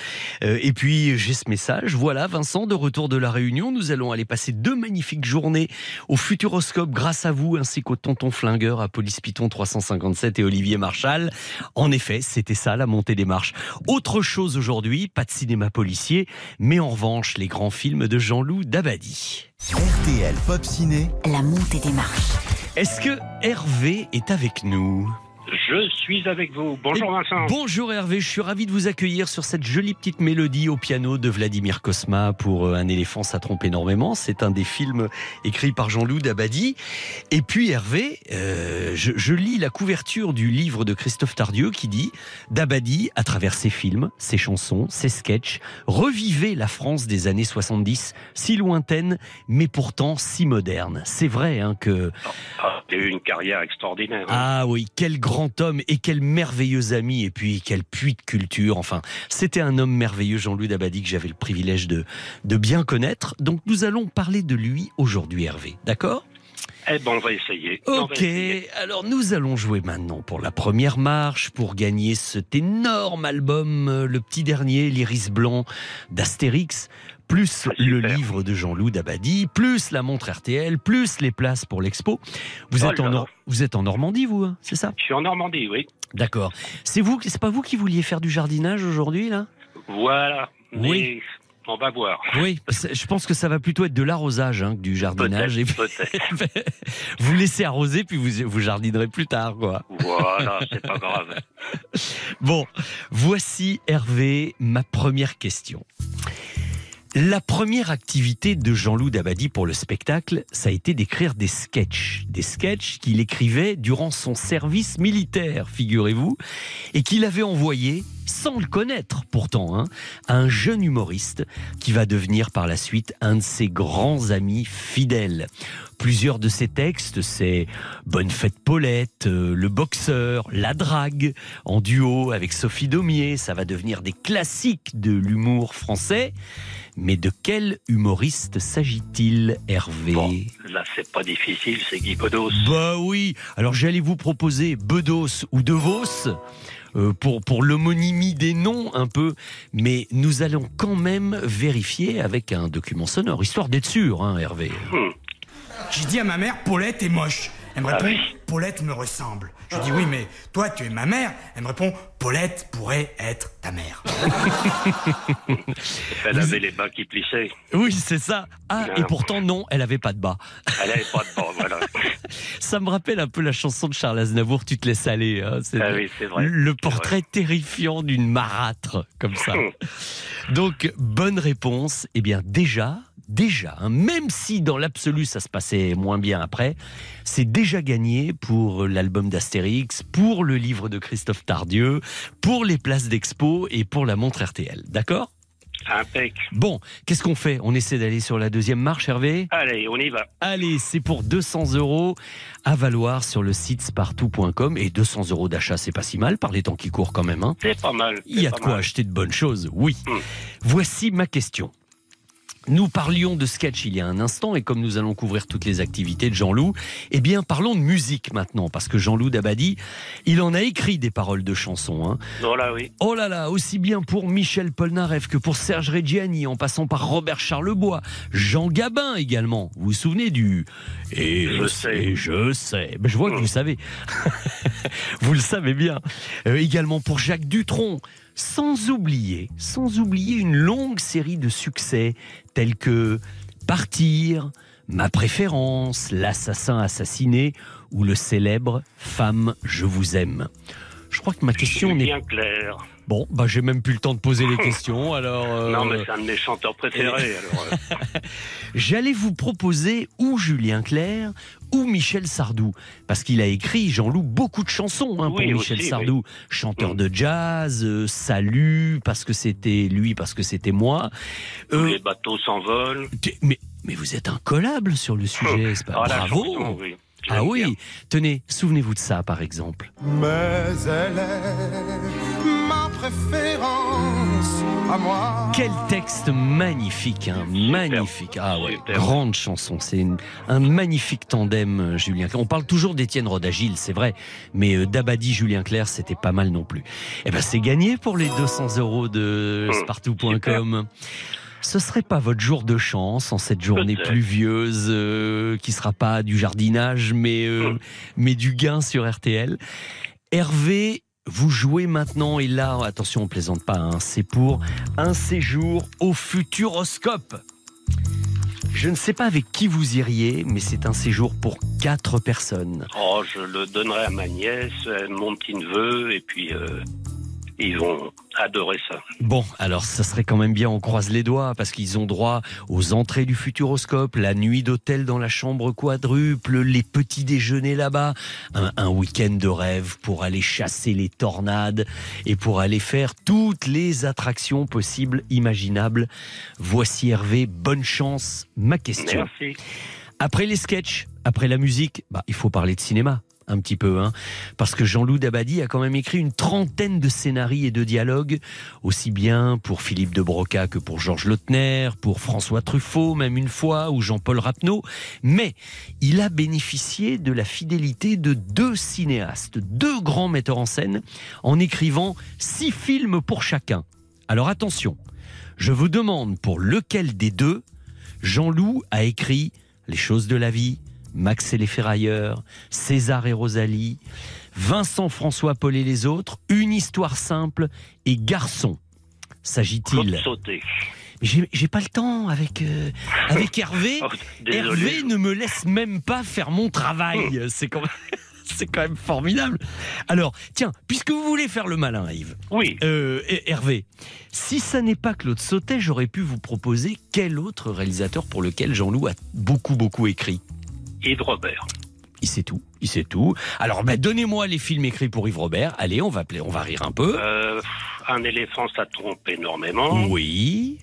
Euh, et puis j'ai ce message. Voilà, Vincent, de retour de la Réunion. Nous allons aller passer deux magnifiques journées au Futuroscope grâce à vous ainsi qu'au Tonton Flingueur à Police Python 357 et Olivier Marchal. En effet, c'était ça la montée des marches. Autre chose aujourd'hui, pas de cinéma policier, mais en revanche les grands films de Jean-Loup Dabadi. RTL Pop Ciné. La montée des marches. Est-ce que Hervé est avec nous? Je suis avec vous. Bonjour Et Vincent. Bonjour Hervé, je suis ravi de vous accueillir sur cette jolie petite mélodie au piano de Vladimir Kosma pour euh, Un éléphant ça trompe énormément. C'est un des films écrits par Jean-Loup Dabadi. Et puis Hervé, euh, je, je lis la couverture du livre de Christophe Tardieu qui dit Dabadi, à travers ses films, ses chansons, ses sketchs, revivait la France des années 70, si lointaine, mais pourtant si moderne. C'est vrai hein, que... Ah, eu une carrière extraordinaire. hein. Ah oui, quel grand homme et quel merveilleux ami et puis quel puits de culture. Enfin, c'était un homme merveilleux, Jean-Louis Dabadi, que j'avais le privilège de, de bien connaître. Donc nous allons parler de lui aujourd'hui, Hervé. D'accord? Eh ben, on va essayer. Va Ok, essayer. alors nous allons jouer maintenant pour la première marche, pour gagner cet énorme album, euh, le petit dernier, l'Iris Blanc d'Astérix, plus le livre de Jean-Loup Dabadi, plus la montre RTL, plus les places pour l'expo. Vous, Oh êtes en Nor- vous êtes en Normandie, vous, hein, c'est ça? Je suis en Normandie, oui. D'accord. C'est vous, c'est pas vous qui vouliez faire du jardinage aujourd'hui, là? Voilà. Oui. Mais on va voir. Oui, je pense que ça va plutôt être de l'arrosage hein, que du jardinage. Et vous laissez arroser, puis vous, vous jardinerez plus tard, quoi. Voilà, c'est pas grave. Bon, voici Hervé, ma première question. La première activité de Jean-Loup Dabadi pour le spectacle, ça a été d'écrire des sketchs. Des sketchs qu'il écrivait durant son service militaire, figurez-vous, et qu'il avait envoyé, sans le connaître pourtant, hein, à un jeune humoriste qui va devenir par la suite un de ses grands amis fidèles. Plusieurs de ses textes, c'est Bonne fête Paulette, euh, Le boxeur, La drague, en duo avec Sophie Daumier. Ça va devenir des classiques de l'humour français. Mais de quel humoriste s'agit-il, Hervé Là, c'est pas difficile, c'est Guy Bedos. Bah oui. Alors j'allais vous proposer Bedos ou De Vos. euh, pour, pour l'homonymie des noms un peu, mais nous allons quand même vérifier avec un document sonore, histoire d'être sûr, hein, Hervé. J'ai dit à ma mère, Paulette est moche. Elle me Ah répond, Paulette me ressemble. Je dis oui, mais toi, tu es ma mère. Elle me répond, Paulette pourrait être ta mère. Elle avait les bas qui plissaient. Oui, c'est ça. Ah, et pourtant non, elle avait pas de bas. Elle avait pas de bas, voilà. Ça me rappelle un peu la chanson de Charles Aznavour, Tu te laisses aller. hein. C'est Ah le- oui, c'est vrai. Le portrait terrifiant d'une marâtre, comme ça. Donc, bonne réponse. Eh bien, déjà, déjà, hein, même si dans l'absolu ça se passait moins bien après, c'est déjà gagné pour l'album d'Astérix, pour le livre de Christophe Tardieu, pour les places d'expo et pour la montre RTL. D'accord? Impec. Bon, qu'est-ce qu'on fait? On essaie d'aller sur la deuxième marche, Hervé? Allez, on y va. Allez, c'est pour 200 euros à valoir sur le site spartou.com. Et 200 euros d'achat, c'est pas si mal par les temps qui courent quand même. hein. C'est pas mal. Il y a de quoi mal. acheter de bonnes choses, oui. Voici ma question. Nous parlions de sketch il y a un instant et comme nous allons couvrir toutes les activités de Jean-Loup, eh bien parlons de musique maintenant parce que Jean-Loup Dabadi, il en a écrit des paroles de chansons. hein. Non, là, oui. Oh là là, aussi bien pour Michel Polnareff que pour Serge Reggiani, en passant par Robert Charlebois, Jean Gabin également. Vous vous souvenez du Et Je sais. je sais. Ben, je vois que vous savez. vous le savez bien. Euh, également pour Jacques Dutronc. Sans oublier, sans oublier une longue série de succès tels que Partir, Ma préférence, L'assassin assassiné ou le célèbre Femme, je vous aime. Je crois que ma question n'est Bien clair. Bon, bah j'ai même plus le temps de poser les questions, alors... euh, Non, mais c'est un de mes chanteurs préférés. alors, euh, J'allais vous proposer ou Julien Clerc ou Michel Sardou, parce qu'il a écrit, Jean-Loup, beaucoup de chansons hein, pour Oui, Michel aussi, Sardou. Chanteur de jazz, euh, Salut, parce que c'était lui, parce que c'était moi. Euh, les bateaux s'envolent. mais, mais vous êtes incollable sur le sujet, c'est pas Ah, bravo chanson, oui. Ah oui, bien. tenez, souvenez-vous de ça par exemple. Mais elle est ma préférence à moi. Quel texte magnifique, hein, magnifique. Ah ouais, grande chanson. C'est un magnifique tandem, euh, Julien Clerc. On parle toujours d'Étienne Rodagil, c'est vrai, mais euh, Dabadi, Julien Clerc, c'était pas mal non plus. Eh ben, c'est gagné pour les 200 euros de Mmh, Spartou.com. Ce serait pas votre jour de chance en cette journée pluvieuse euh, qui sera pas du jardinage, mais euh, mais du gain sur RTL. Hervé, vous jouez maintenant et là, attention, on plaisante pas, hein, c'est pour un séjour au Futuroscope. Je ne sais pas avec qui vous iriez, mais c'est un séjour pour quatre personnes. Oh, je le donnerai à ma nièce, mon petit-neveu, et puis euh, ils vont adorer ça. Bon, alors ça serait quand même bien, on croise les doigts, parce qu'ils ont droit aux entrées du Futuroscope, la nuit d'hôtel dans la chambre quadruple, les petits déjeuners là-bas, un, un week-end de rêve pour aller chasser les tornades et pour aller faire toutes les attractions possibles, imaginables. Voici Hervé, bonne chance, ma question. Merci. Après les sketchs, après la musique, bah, il faut parler de cinéma. Un petit peu, hein, parce que Jean-Loup Dabadi a quand même écrit une trentaine de scénarios et de dialogues, aussi bien pour Philippe de Broca que pour Georges Lautner, pour François Truffaut, même une fois, ou Jean-Paul Rapneau. Mais il a bénéficié de la fidélité de deux cinéastes, deux grands metteurs en scène, en écrivant six films pour chacun. Alors attention, je vous demande pour lequel des deux Jean-Loup a écrit Les choses de la vie, Max et les ferrailleurs, César et Rosalie, Vincent François Paul et les autres, Une histoire simple et Garçon. S'agit-il Claude Sauté. Mais J'ai pas le temps avec euh, avec Hervé. Oh. Hervé ne me laisse même pas faire mon travail. C'est quand même c'est quand même formidable. Alors, tiens, puisque vous voulez faire le malin, Yves. Oui. Euh, Hervé, si ça n'est pas Claude Sautet, j'aurais pu vous proposer quel autre réalisateur pour lequel Jean-Loup a beaucoup beaucoup écrit? Yves Robert. Il sait tout, il sait tout. Alors, ben, donnez-moi les films écrits pour Yves Robert. Allez, on va, on va rire un peu. Euh, un éléphant, ça trompe énormément. Oui.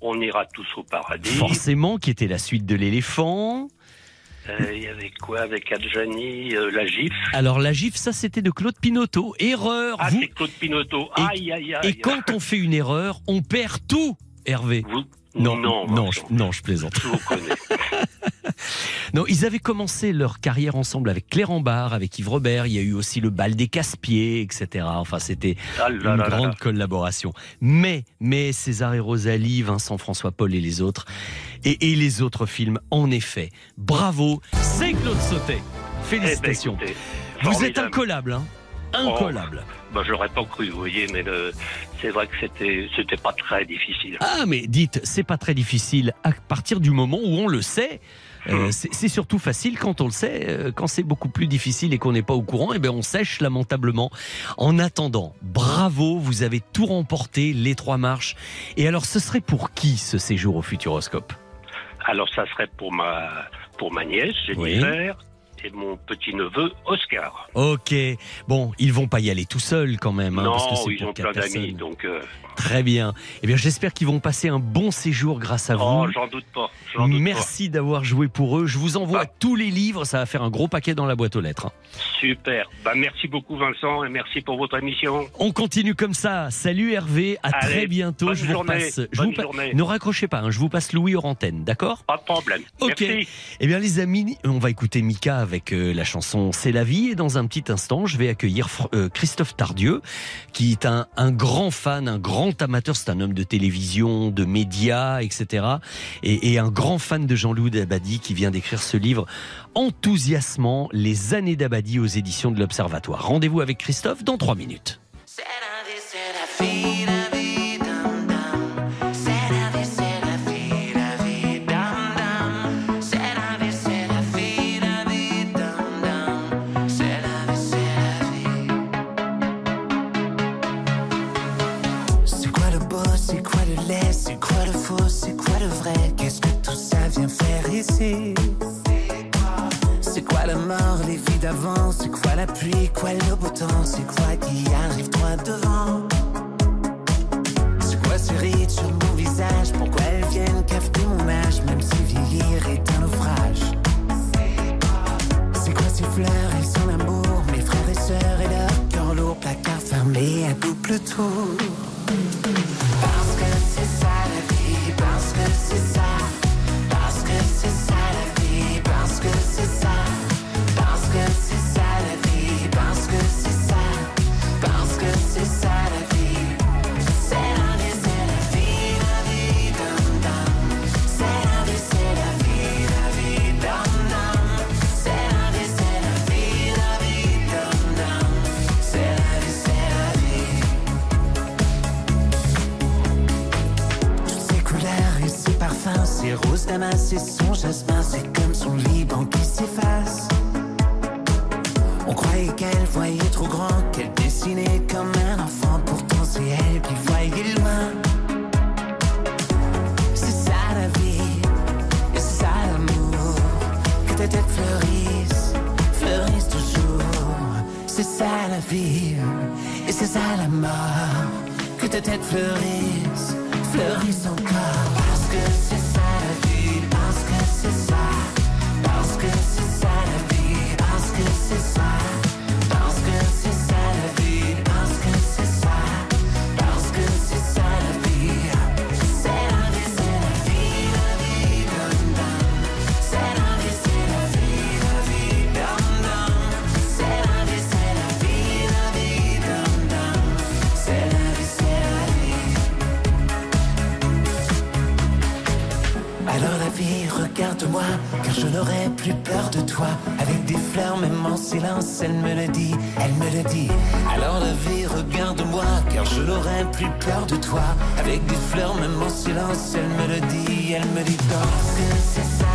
On ira tous au paradis. Forcément, qui était la suite de l'éléphant. Euh, Il y avait quoi avec Adjani, euh, la gifle Alors la gifle, ça c'était de Claude Pinoteau. Erreur. Ah, vous- c'est Claude Pinoteau. Et- Aïe, aïe, aïe. Et quand on fait une erreur, on perd tout, Hervé. Non, non, non, je, non, je plaisante. Je vous connais. Non, ils avaient commencé leur carrière ensemble avec Claire Ambard, avec Yves Robert. Il y a eu aussi le bal des casse-pieds, etc. Enfin, c'était Ah une là grande là. collaboration. Mais, mais César et Rosalie, Vincent François Paul et les autres, et, et les autres films, en effet, bravo, c'est Claude Sautet. Félicitations. Eh ben, Vous êtes incollable, hein Incollable. Bah, j'aurais pas cru, vous voyez, mais le- c'est vrai que c'était, c'était pas très difficile. Ah, mais dites, c'est pas très difficile à partir du moment où on le sait. Euh, c'est c'est surtout facile quand on le sait. Euh, Quand c'est beaucoup plus difficile et qu'on n'est pas au courant, eh bien on sèche lamentablement. En attendant, bravo, vous avez tout remporté, les trois marches. Et alors, ce serait pour qui ce séjour au Futuroscope? Alors, ça serait pour ma, pour ma nièce, Jennifer, et mon petit-neveu, Oscar. Ok. Bon, ils vont pas y aller tout seuls quand même, hein, non, parce que c'est ils pour ont plein d'amis, donc... euh, Très bien. Eh bien, j'espère qu'ils vont passer un bon séjour grâce à vous. Oh, j'en doute pas. doute Merci d'avoir joué pour eux. Je vous envoie tous les livres. Ça va faire un gros paquet dans la boîte aux lettres. hein. Super. Bah, merci beaucoup, Vincent, et merci pour votre émission. On continue comme ça. Salut Hervé. À Allez, très bientôt. bonne je vous journée, repasse. Je bonne vous pa-. Ne raccrochez pas. hein, je vous passe Louis hors antenne. D'accord? Pas de problème. Ok. Merci. Eh bien, les amis, on va écouter Mika avec euh, la chanson C'est la vie. Et dans un petit instant, je vais accueillir euh, Christophe Tardieu, qui est un, grand fan, un grand amateur. C'est un homme de télévision, de médias, etc. Et, un grand fan de Jean-Loup Dabadi qui vient d'écrire ce livre enthousiasmant, Les années Dabadi aux éditions de l'Observatoire. Rendez-vous avec Christophe dans trois minutes. C'est quoi la mort, les vies d'avant? C'est quoi la pluie, quoi le beau temps? C'est quoi qui arrive droit devant? C'est quoi ces rides sur mon visage? Pourquoi elles viennent cafeter mon âge Même si vieillir est un naufrage? C'est quoi ces fleurs? Et son amour Mes frères et sœurs et leur cœur lourd Placard fermé à double tour Ses roses damas son jasmin, c'est comme son Liban qui s'efface. On croyait qu'elle voyait trop grand, qu'elle dessinait comme un enfant. Pourtant, c'est elle qui voyait loin. C'est ça la vie, et c'est ça l'amour. Que ta tête fleurisse, fleurisse toujours. C'est ça la vie, et c'est ça la mort. Que ta tête fleurisse, fleurisse encore. Parce que c'est parce car je n'aurai plus peur de toi. Avec des fleurs, même en silence, elle me le dit, elle me le dit. Alors la vie, regarde-moi, car je n'aurai plus peur de toi. Avec des fleurs, même en silence, elle me le dit, elle me dit. C'est ça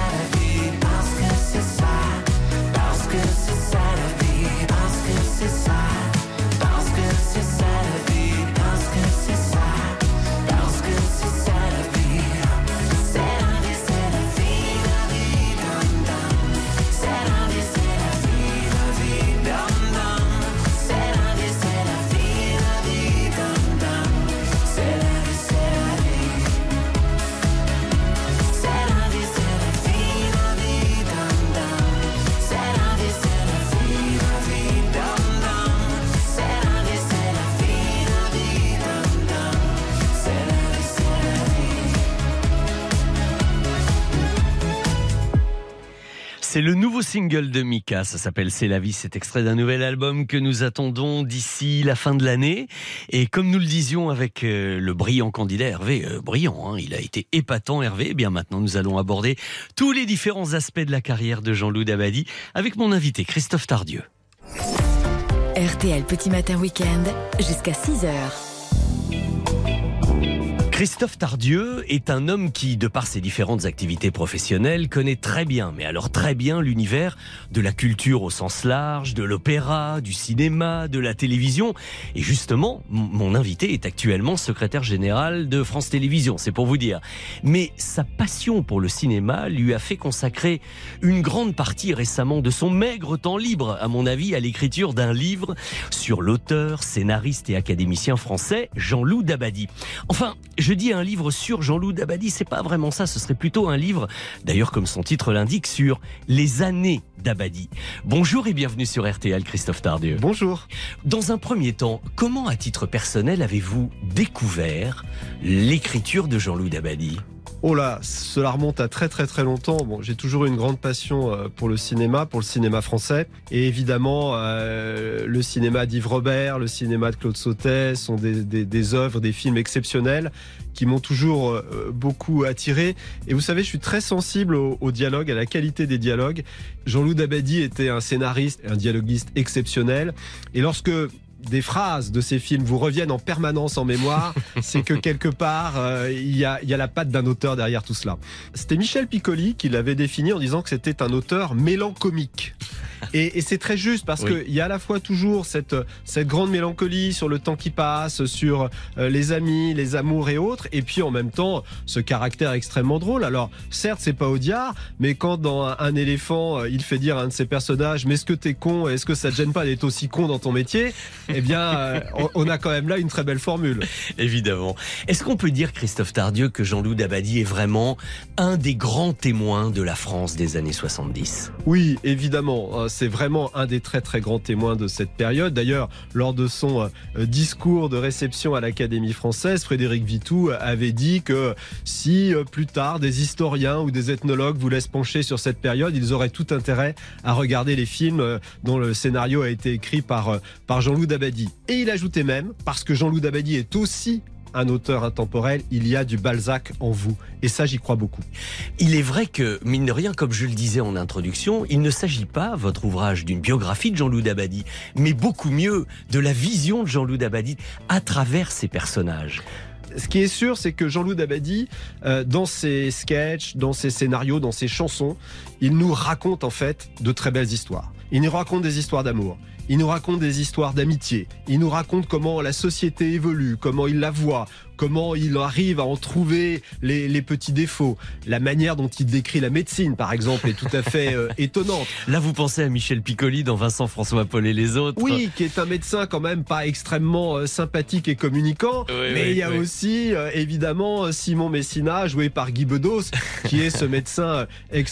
C'est le nouveau single de Mika, ça s'appelle C'est la vie, c'est extrait d'un nouvel album que nous attendons d'ici la fin de l'année. Et comme nous le disions avec euh, le brillant candidat Hervé, euh, brillant, hein, il a été épatant Hervé, eh bien maintenant nous allons aborder tous les différents aspects de la carrière de Jean-Loup Dabadi avec mon invité Christophe Tardieu. RTL Petit Matin Week-end jusqu'à 6h. Christophe Tardieu est un homme qui, de par ses différentes activités professionnelles, connaît très bien, mais alors très bien, l'univers de la culture au sens large, de l'opéra, du cinéma, de la télévision. Et justement, mon invité est actuellement secrétaire général de France Télévisions, c'est pour vous dire. Mais sa passion pour le cinéma lui a fait consacrer une grande partie récemment de son maigre temps libre, à mon avis, à l'écriture d'un livre sur l'auteur, scénariste et académicien français Jean-Loup Dabadi. Enfin, je dis un livre sur Jean-Loup Dabadi, c'est pas vraiment ça, ce serait plutôt un livre, d'ailleurs comme son titre l'indique, sur les années Dabadi. Bonjour et bienvenue sur RTL, Christophe Tardieu. Bonjour. Dans un premier temps, comment à titre personnel avez-vous découvert l'écriture de Jean-Loup Dabadi? Oh là, cela remonte à très très très longtemps. Bon, j'ai toujours eu une grande passion euh, pour le cinéma, pour le cinéma français. Et évidemment, euh, le cinéma d'Yves Robert, le cinéma de Claude Sautet sont des, des, des œuvres, des films exceptionnels qui m'ont toujours euh, beaucoup attiré. Et vous savez, je suis très sensible au, au dialogue, à la qualité des dialogues. Jean-Loup Dabadi était un scénariste, un dialoguiste exceptionnel. Et lorsque des phrases de ces films vous reviennent en permanence en mémoire, c'est que quelque part, euh, il y, y a la patte d'un auteur derrière tout cela. C'était Michel Piccoli qui l'avait défini en disant que c'était un auteur mélancomique. Et, et c'est très juste parce Oui. qu'il y a à la fois toujours cette, cette grande mélancolie sur le temps qui passe, sur euh, les amis, les amours et autres, et puis en même temps ce caractère extrêmement drôle. Alors certes c'est pas Audiard, mais quand dans un, un éléphant euh, il fait dire à un de ses personnages mais est-ce que t'es con, est-ce que ça te gêne pas d'être aussi con dans ton métier? Eh bien euh, on, a quand même là une très belle formule. Évidemment. Est-ce qu'on peut dire, Christophe Tardieu, que Jean-Loup Dabadi est vraiment un des grands témoins de la France des années 70 Oui, évidemment, euh, c'est vraiment un des très très grands témoins de cette période. D'ailleurs, lors de son euh, discours de réception à l'Académie française, Frédéric Vitou avait dit que si plus tard des historiens ou des ethnologues voulaient se pencher sur cette période, ils auraient tout intérêt à regarder les films dont le scénario a été écrit par, par Jean-Loup Dabadi. Et il ajoutait même, parce que Jean-Loup Dabadi est aussi un auteur intemporel, il y a du Balzac en vous. Et ça, j'y crois beaucoup. Il est vrai que, mine de rien, comme je le disais en introduction, il ne s'agit pas, votre ouvrage, d'une biographie de Jean-Loup Dabadi, mais beaucoup mieux de la vision de Jean-Loup Dabadi à travers ses personnages. ce qui est sûr, c'est que Jean-Loup Dabadi, euh, dans ses sketchs, dans ses scénarios, dans ses chansons, il nous raconte en fait de très belles histoires. Il nous raconte des histoires d'amour. Il nous raconte des histoires d'amitié. Il nous raconte comment la société évolue, comment il la voit, comment il arrive à en trouver les, les petits défauts. La manière dont il décrit la médecine, par exemple, est tout à fait euh, étonnante. Là, vous pensez à Michel Piccoli dans Vincent François Paul et les autres. Oui, qui est un médecin quand même pas extrêmement euh, sympathique et communicant. Oui, mais oui, il y a oui. aussi euh, évidemment Simon Messina, joué par Guy Bedos, qui est ce médecin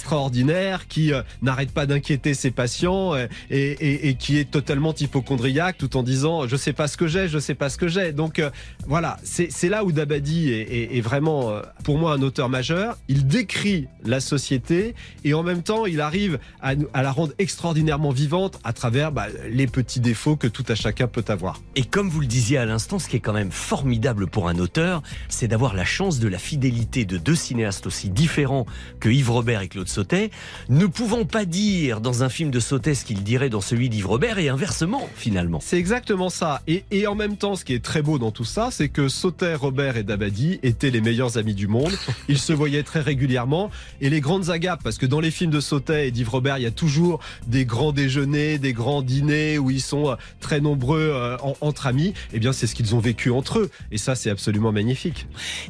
extraordinaire qui euh, n'arrête pas d'inquiéter ses patients euh, et, et- et qui est totalement hypochondriaque tout en disant je sais pas ce que j'ai, je sais pas ce que j'ai. Donc euh, voilà, c'est c'est là où Dabadi est, est- est vraiment euh, pour moi un auteur majeur. Il décrit la société et en même temps il arrive à, la rendre extraordinairement vivante à travers bah, les petits défauts que tout à chacun peut avoir. Et comme vous le disiez à l'instant, ce qui est quand même formidable pour un auteur, c'est d'avoir la chance de la fidélité de deux cinéastes aussi différents que Yves Robert et Claude Sautet, ne pouvant pas dire dans un film de Sautet ce qu'il dirait dans celui d'Yves Robert et inversement finalement. C'est exactement ça. Et, et en même temps, ce qui est très beau dans tout ça, c'est que Sauter, Robert et Dabadi étaient les meilleurs amis du monde. Ils se voyaient très régulièrement. Et les grandes agapes, parce que dans les films de Sautet et d'Yves Robert, il y a toujours des grands déjeuners, des grands dîners où ils sont euh, très nombreux euh, en- entre amis. Eh bien, c'est ce qu'ils ont vécu entre eux. Et ça, c'est absolument magnifique.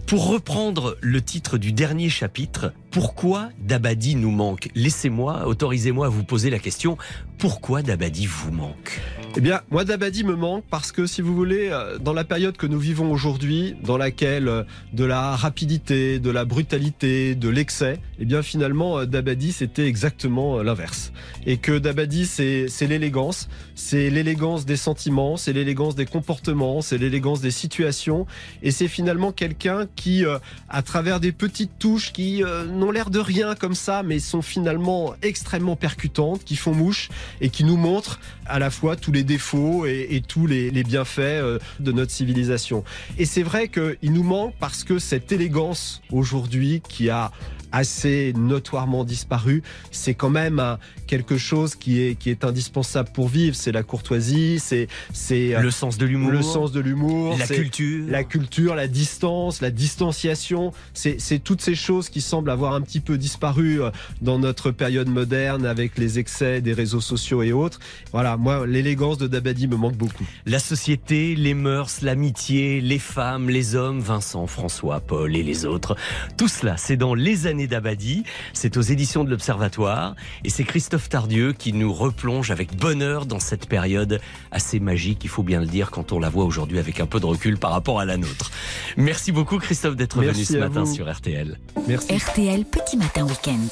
Pour reprendre le titre du dernier chapitre, pourquoi Dabadi nous manque? Laissez-moi, autorisez-moi à vous poser la question, pourquoi Dabadi vous manque? Eh bien, moi, Dabadi me manque parce que, si vous voulez, euh, dans la période que nous vivons aujourd'hui, dans laquelle euh, de la rapidité, de la brutalité, de l'excès, eh bien, finalement, euh, Dabadi, c'était exactement euh, l'inverse. Et que Dabadi, c'est l'élégance, c'est l'élégance des sentiments, c'est l'élégance des comportements, c'est l'élégance des situations. Et c'est finalement quelqu'un qui, euh, à travers des petites touches qui euh, n'ont l'air de rien comme ça, mais sont finalement extrêmement percutantes, qui font mouche et qui nous montrent à la fois tous les défauts et, et tous les, les bienfaits euh, de notre civilisation. Et c'est vrai qu'il nous manque parce que cette élégance aujourd'hui qui a assez notoirement disparu, c'est quand même un- quelque chose qui est, qui est indispensable pour vivre. C'est la courtoisie, c'est c'est euh, Le sens de l'humour. le sens de l'humour, La culture. la culture, la distance, la distanciation. C'est c'est toutes ces choses qui semblent avoir un petit peu disparu euh, dans notre période moderne avec les excès des réseaux sociaux et autres. Voilà, moi, l'élégance de Dabadi me manque beaucoup. La société, les mœurs, l'amitié, les femmes, les hommes, Vincent, François, Paul et les autres. Tout cela, c'est dans Les années d'Abadi. C'est aux éditions de l'Observatoire. Et c'est Christophe Tardieu qui nous replonge avec bonheur dans cette période assez magique, il faut bien le dire, quand on la voit aujourd'hui avec un peu de recul par rapport à la nôtre. Merci beaucoup, Christophe, d'être venu ce matin vous. sur RTL. Merci. RTL Petit Matin Week-end.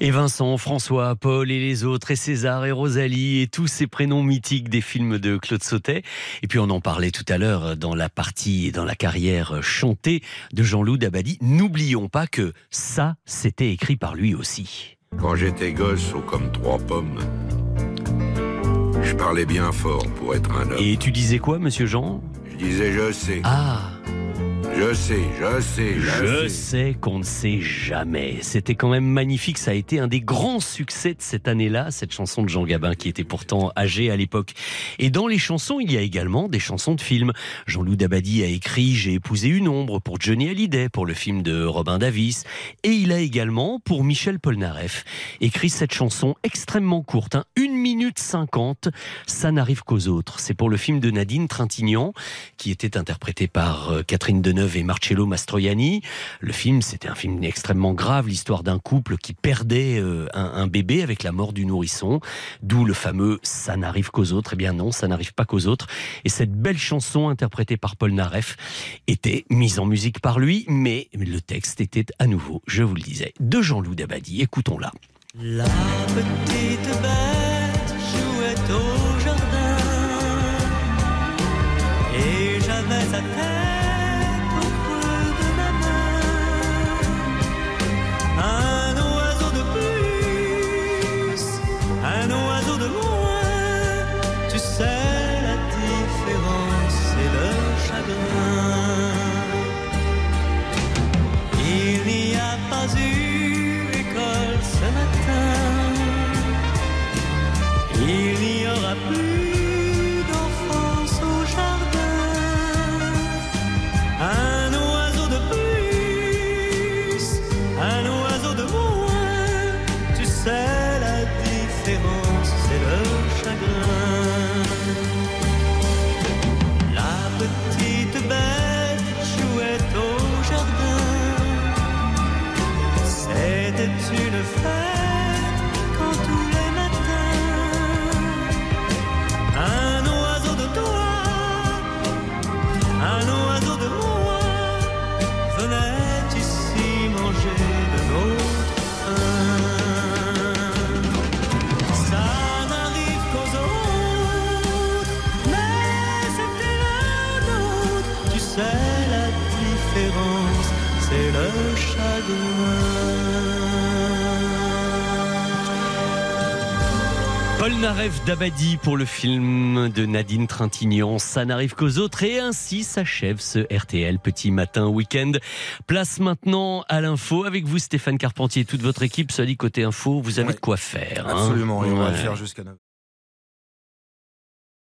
Et Vincent, François, Paul et les autres, et César et Rosalie, et tous ces prénoms mythiques des films de Claude Sautet. Et puis on en parlait tout à l'heure dans la partie, dans la carrière chantée de Jean-Loup Dabadi. N'oublions pas que ça, c'était écrit par lui aussi. Quand j'étais gosse, haut comme trois pommes, je parlais bien fort pour être un homme. Et tu disais quoi, monsieur Jean? Je disais je sais. Ah Je sais, je sais, je, Je sais qu'on ne sait jamais. C'était quand même magnifique. Ça a été un des grands succès de cette année-là, cette chanson de Jean Gabin, qui était pourtant âgé à l'époque. Et dans les chansons, il y a également des chansons de films. Jean-Loup Dabadi a écrit J'ai épousé une ombre pour Johnny Hallyday, pour le film de Robin Davis. Et il a également, pour Michel Polnareff, écrit cette chanson extrêmement courte, hein, 1 minute 50. Ça n'arrive qu'aux autres. C'est pour le film de Nadine Trintignant, qui était interprété par euh, Catherine Deneuve et Marcello Mastroianni. Le film, c'était un film extrêmement grave, l'histoire d'un couple qui perdait euh, un, bébé avec la mort du nourrisson, d'où le fameux Ça n'arrive qu'aux autres. Eh bien non, ça n'arrive pas qu'aux autres. Et cette belle chanson interprétée par Paul Naref était mise en musique par lui, mais le texte était à nouveau, je vous le disais, de Jean-Loup Dabadi. Écoutons-la. La petite bête Paul Narev d'Abadi pour le film de Nadine Trintignant. Ça n'arrive qu'aux autres et ainsi s'achève ce RTL Petit Matin Week-end. Place maintenant à l'info avec vous Stéphane Carpentier et toute votre équipe. Dit côté info, vous avez de quoi faire. hein. Absolument, et on va Ouais. faire jusqu'à 9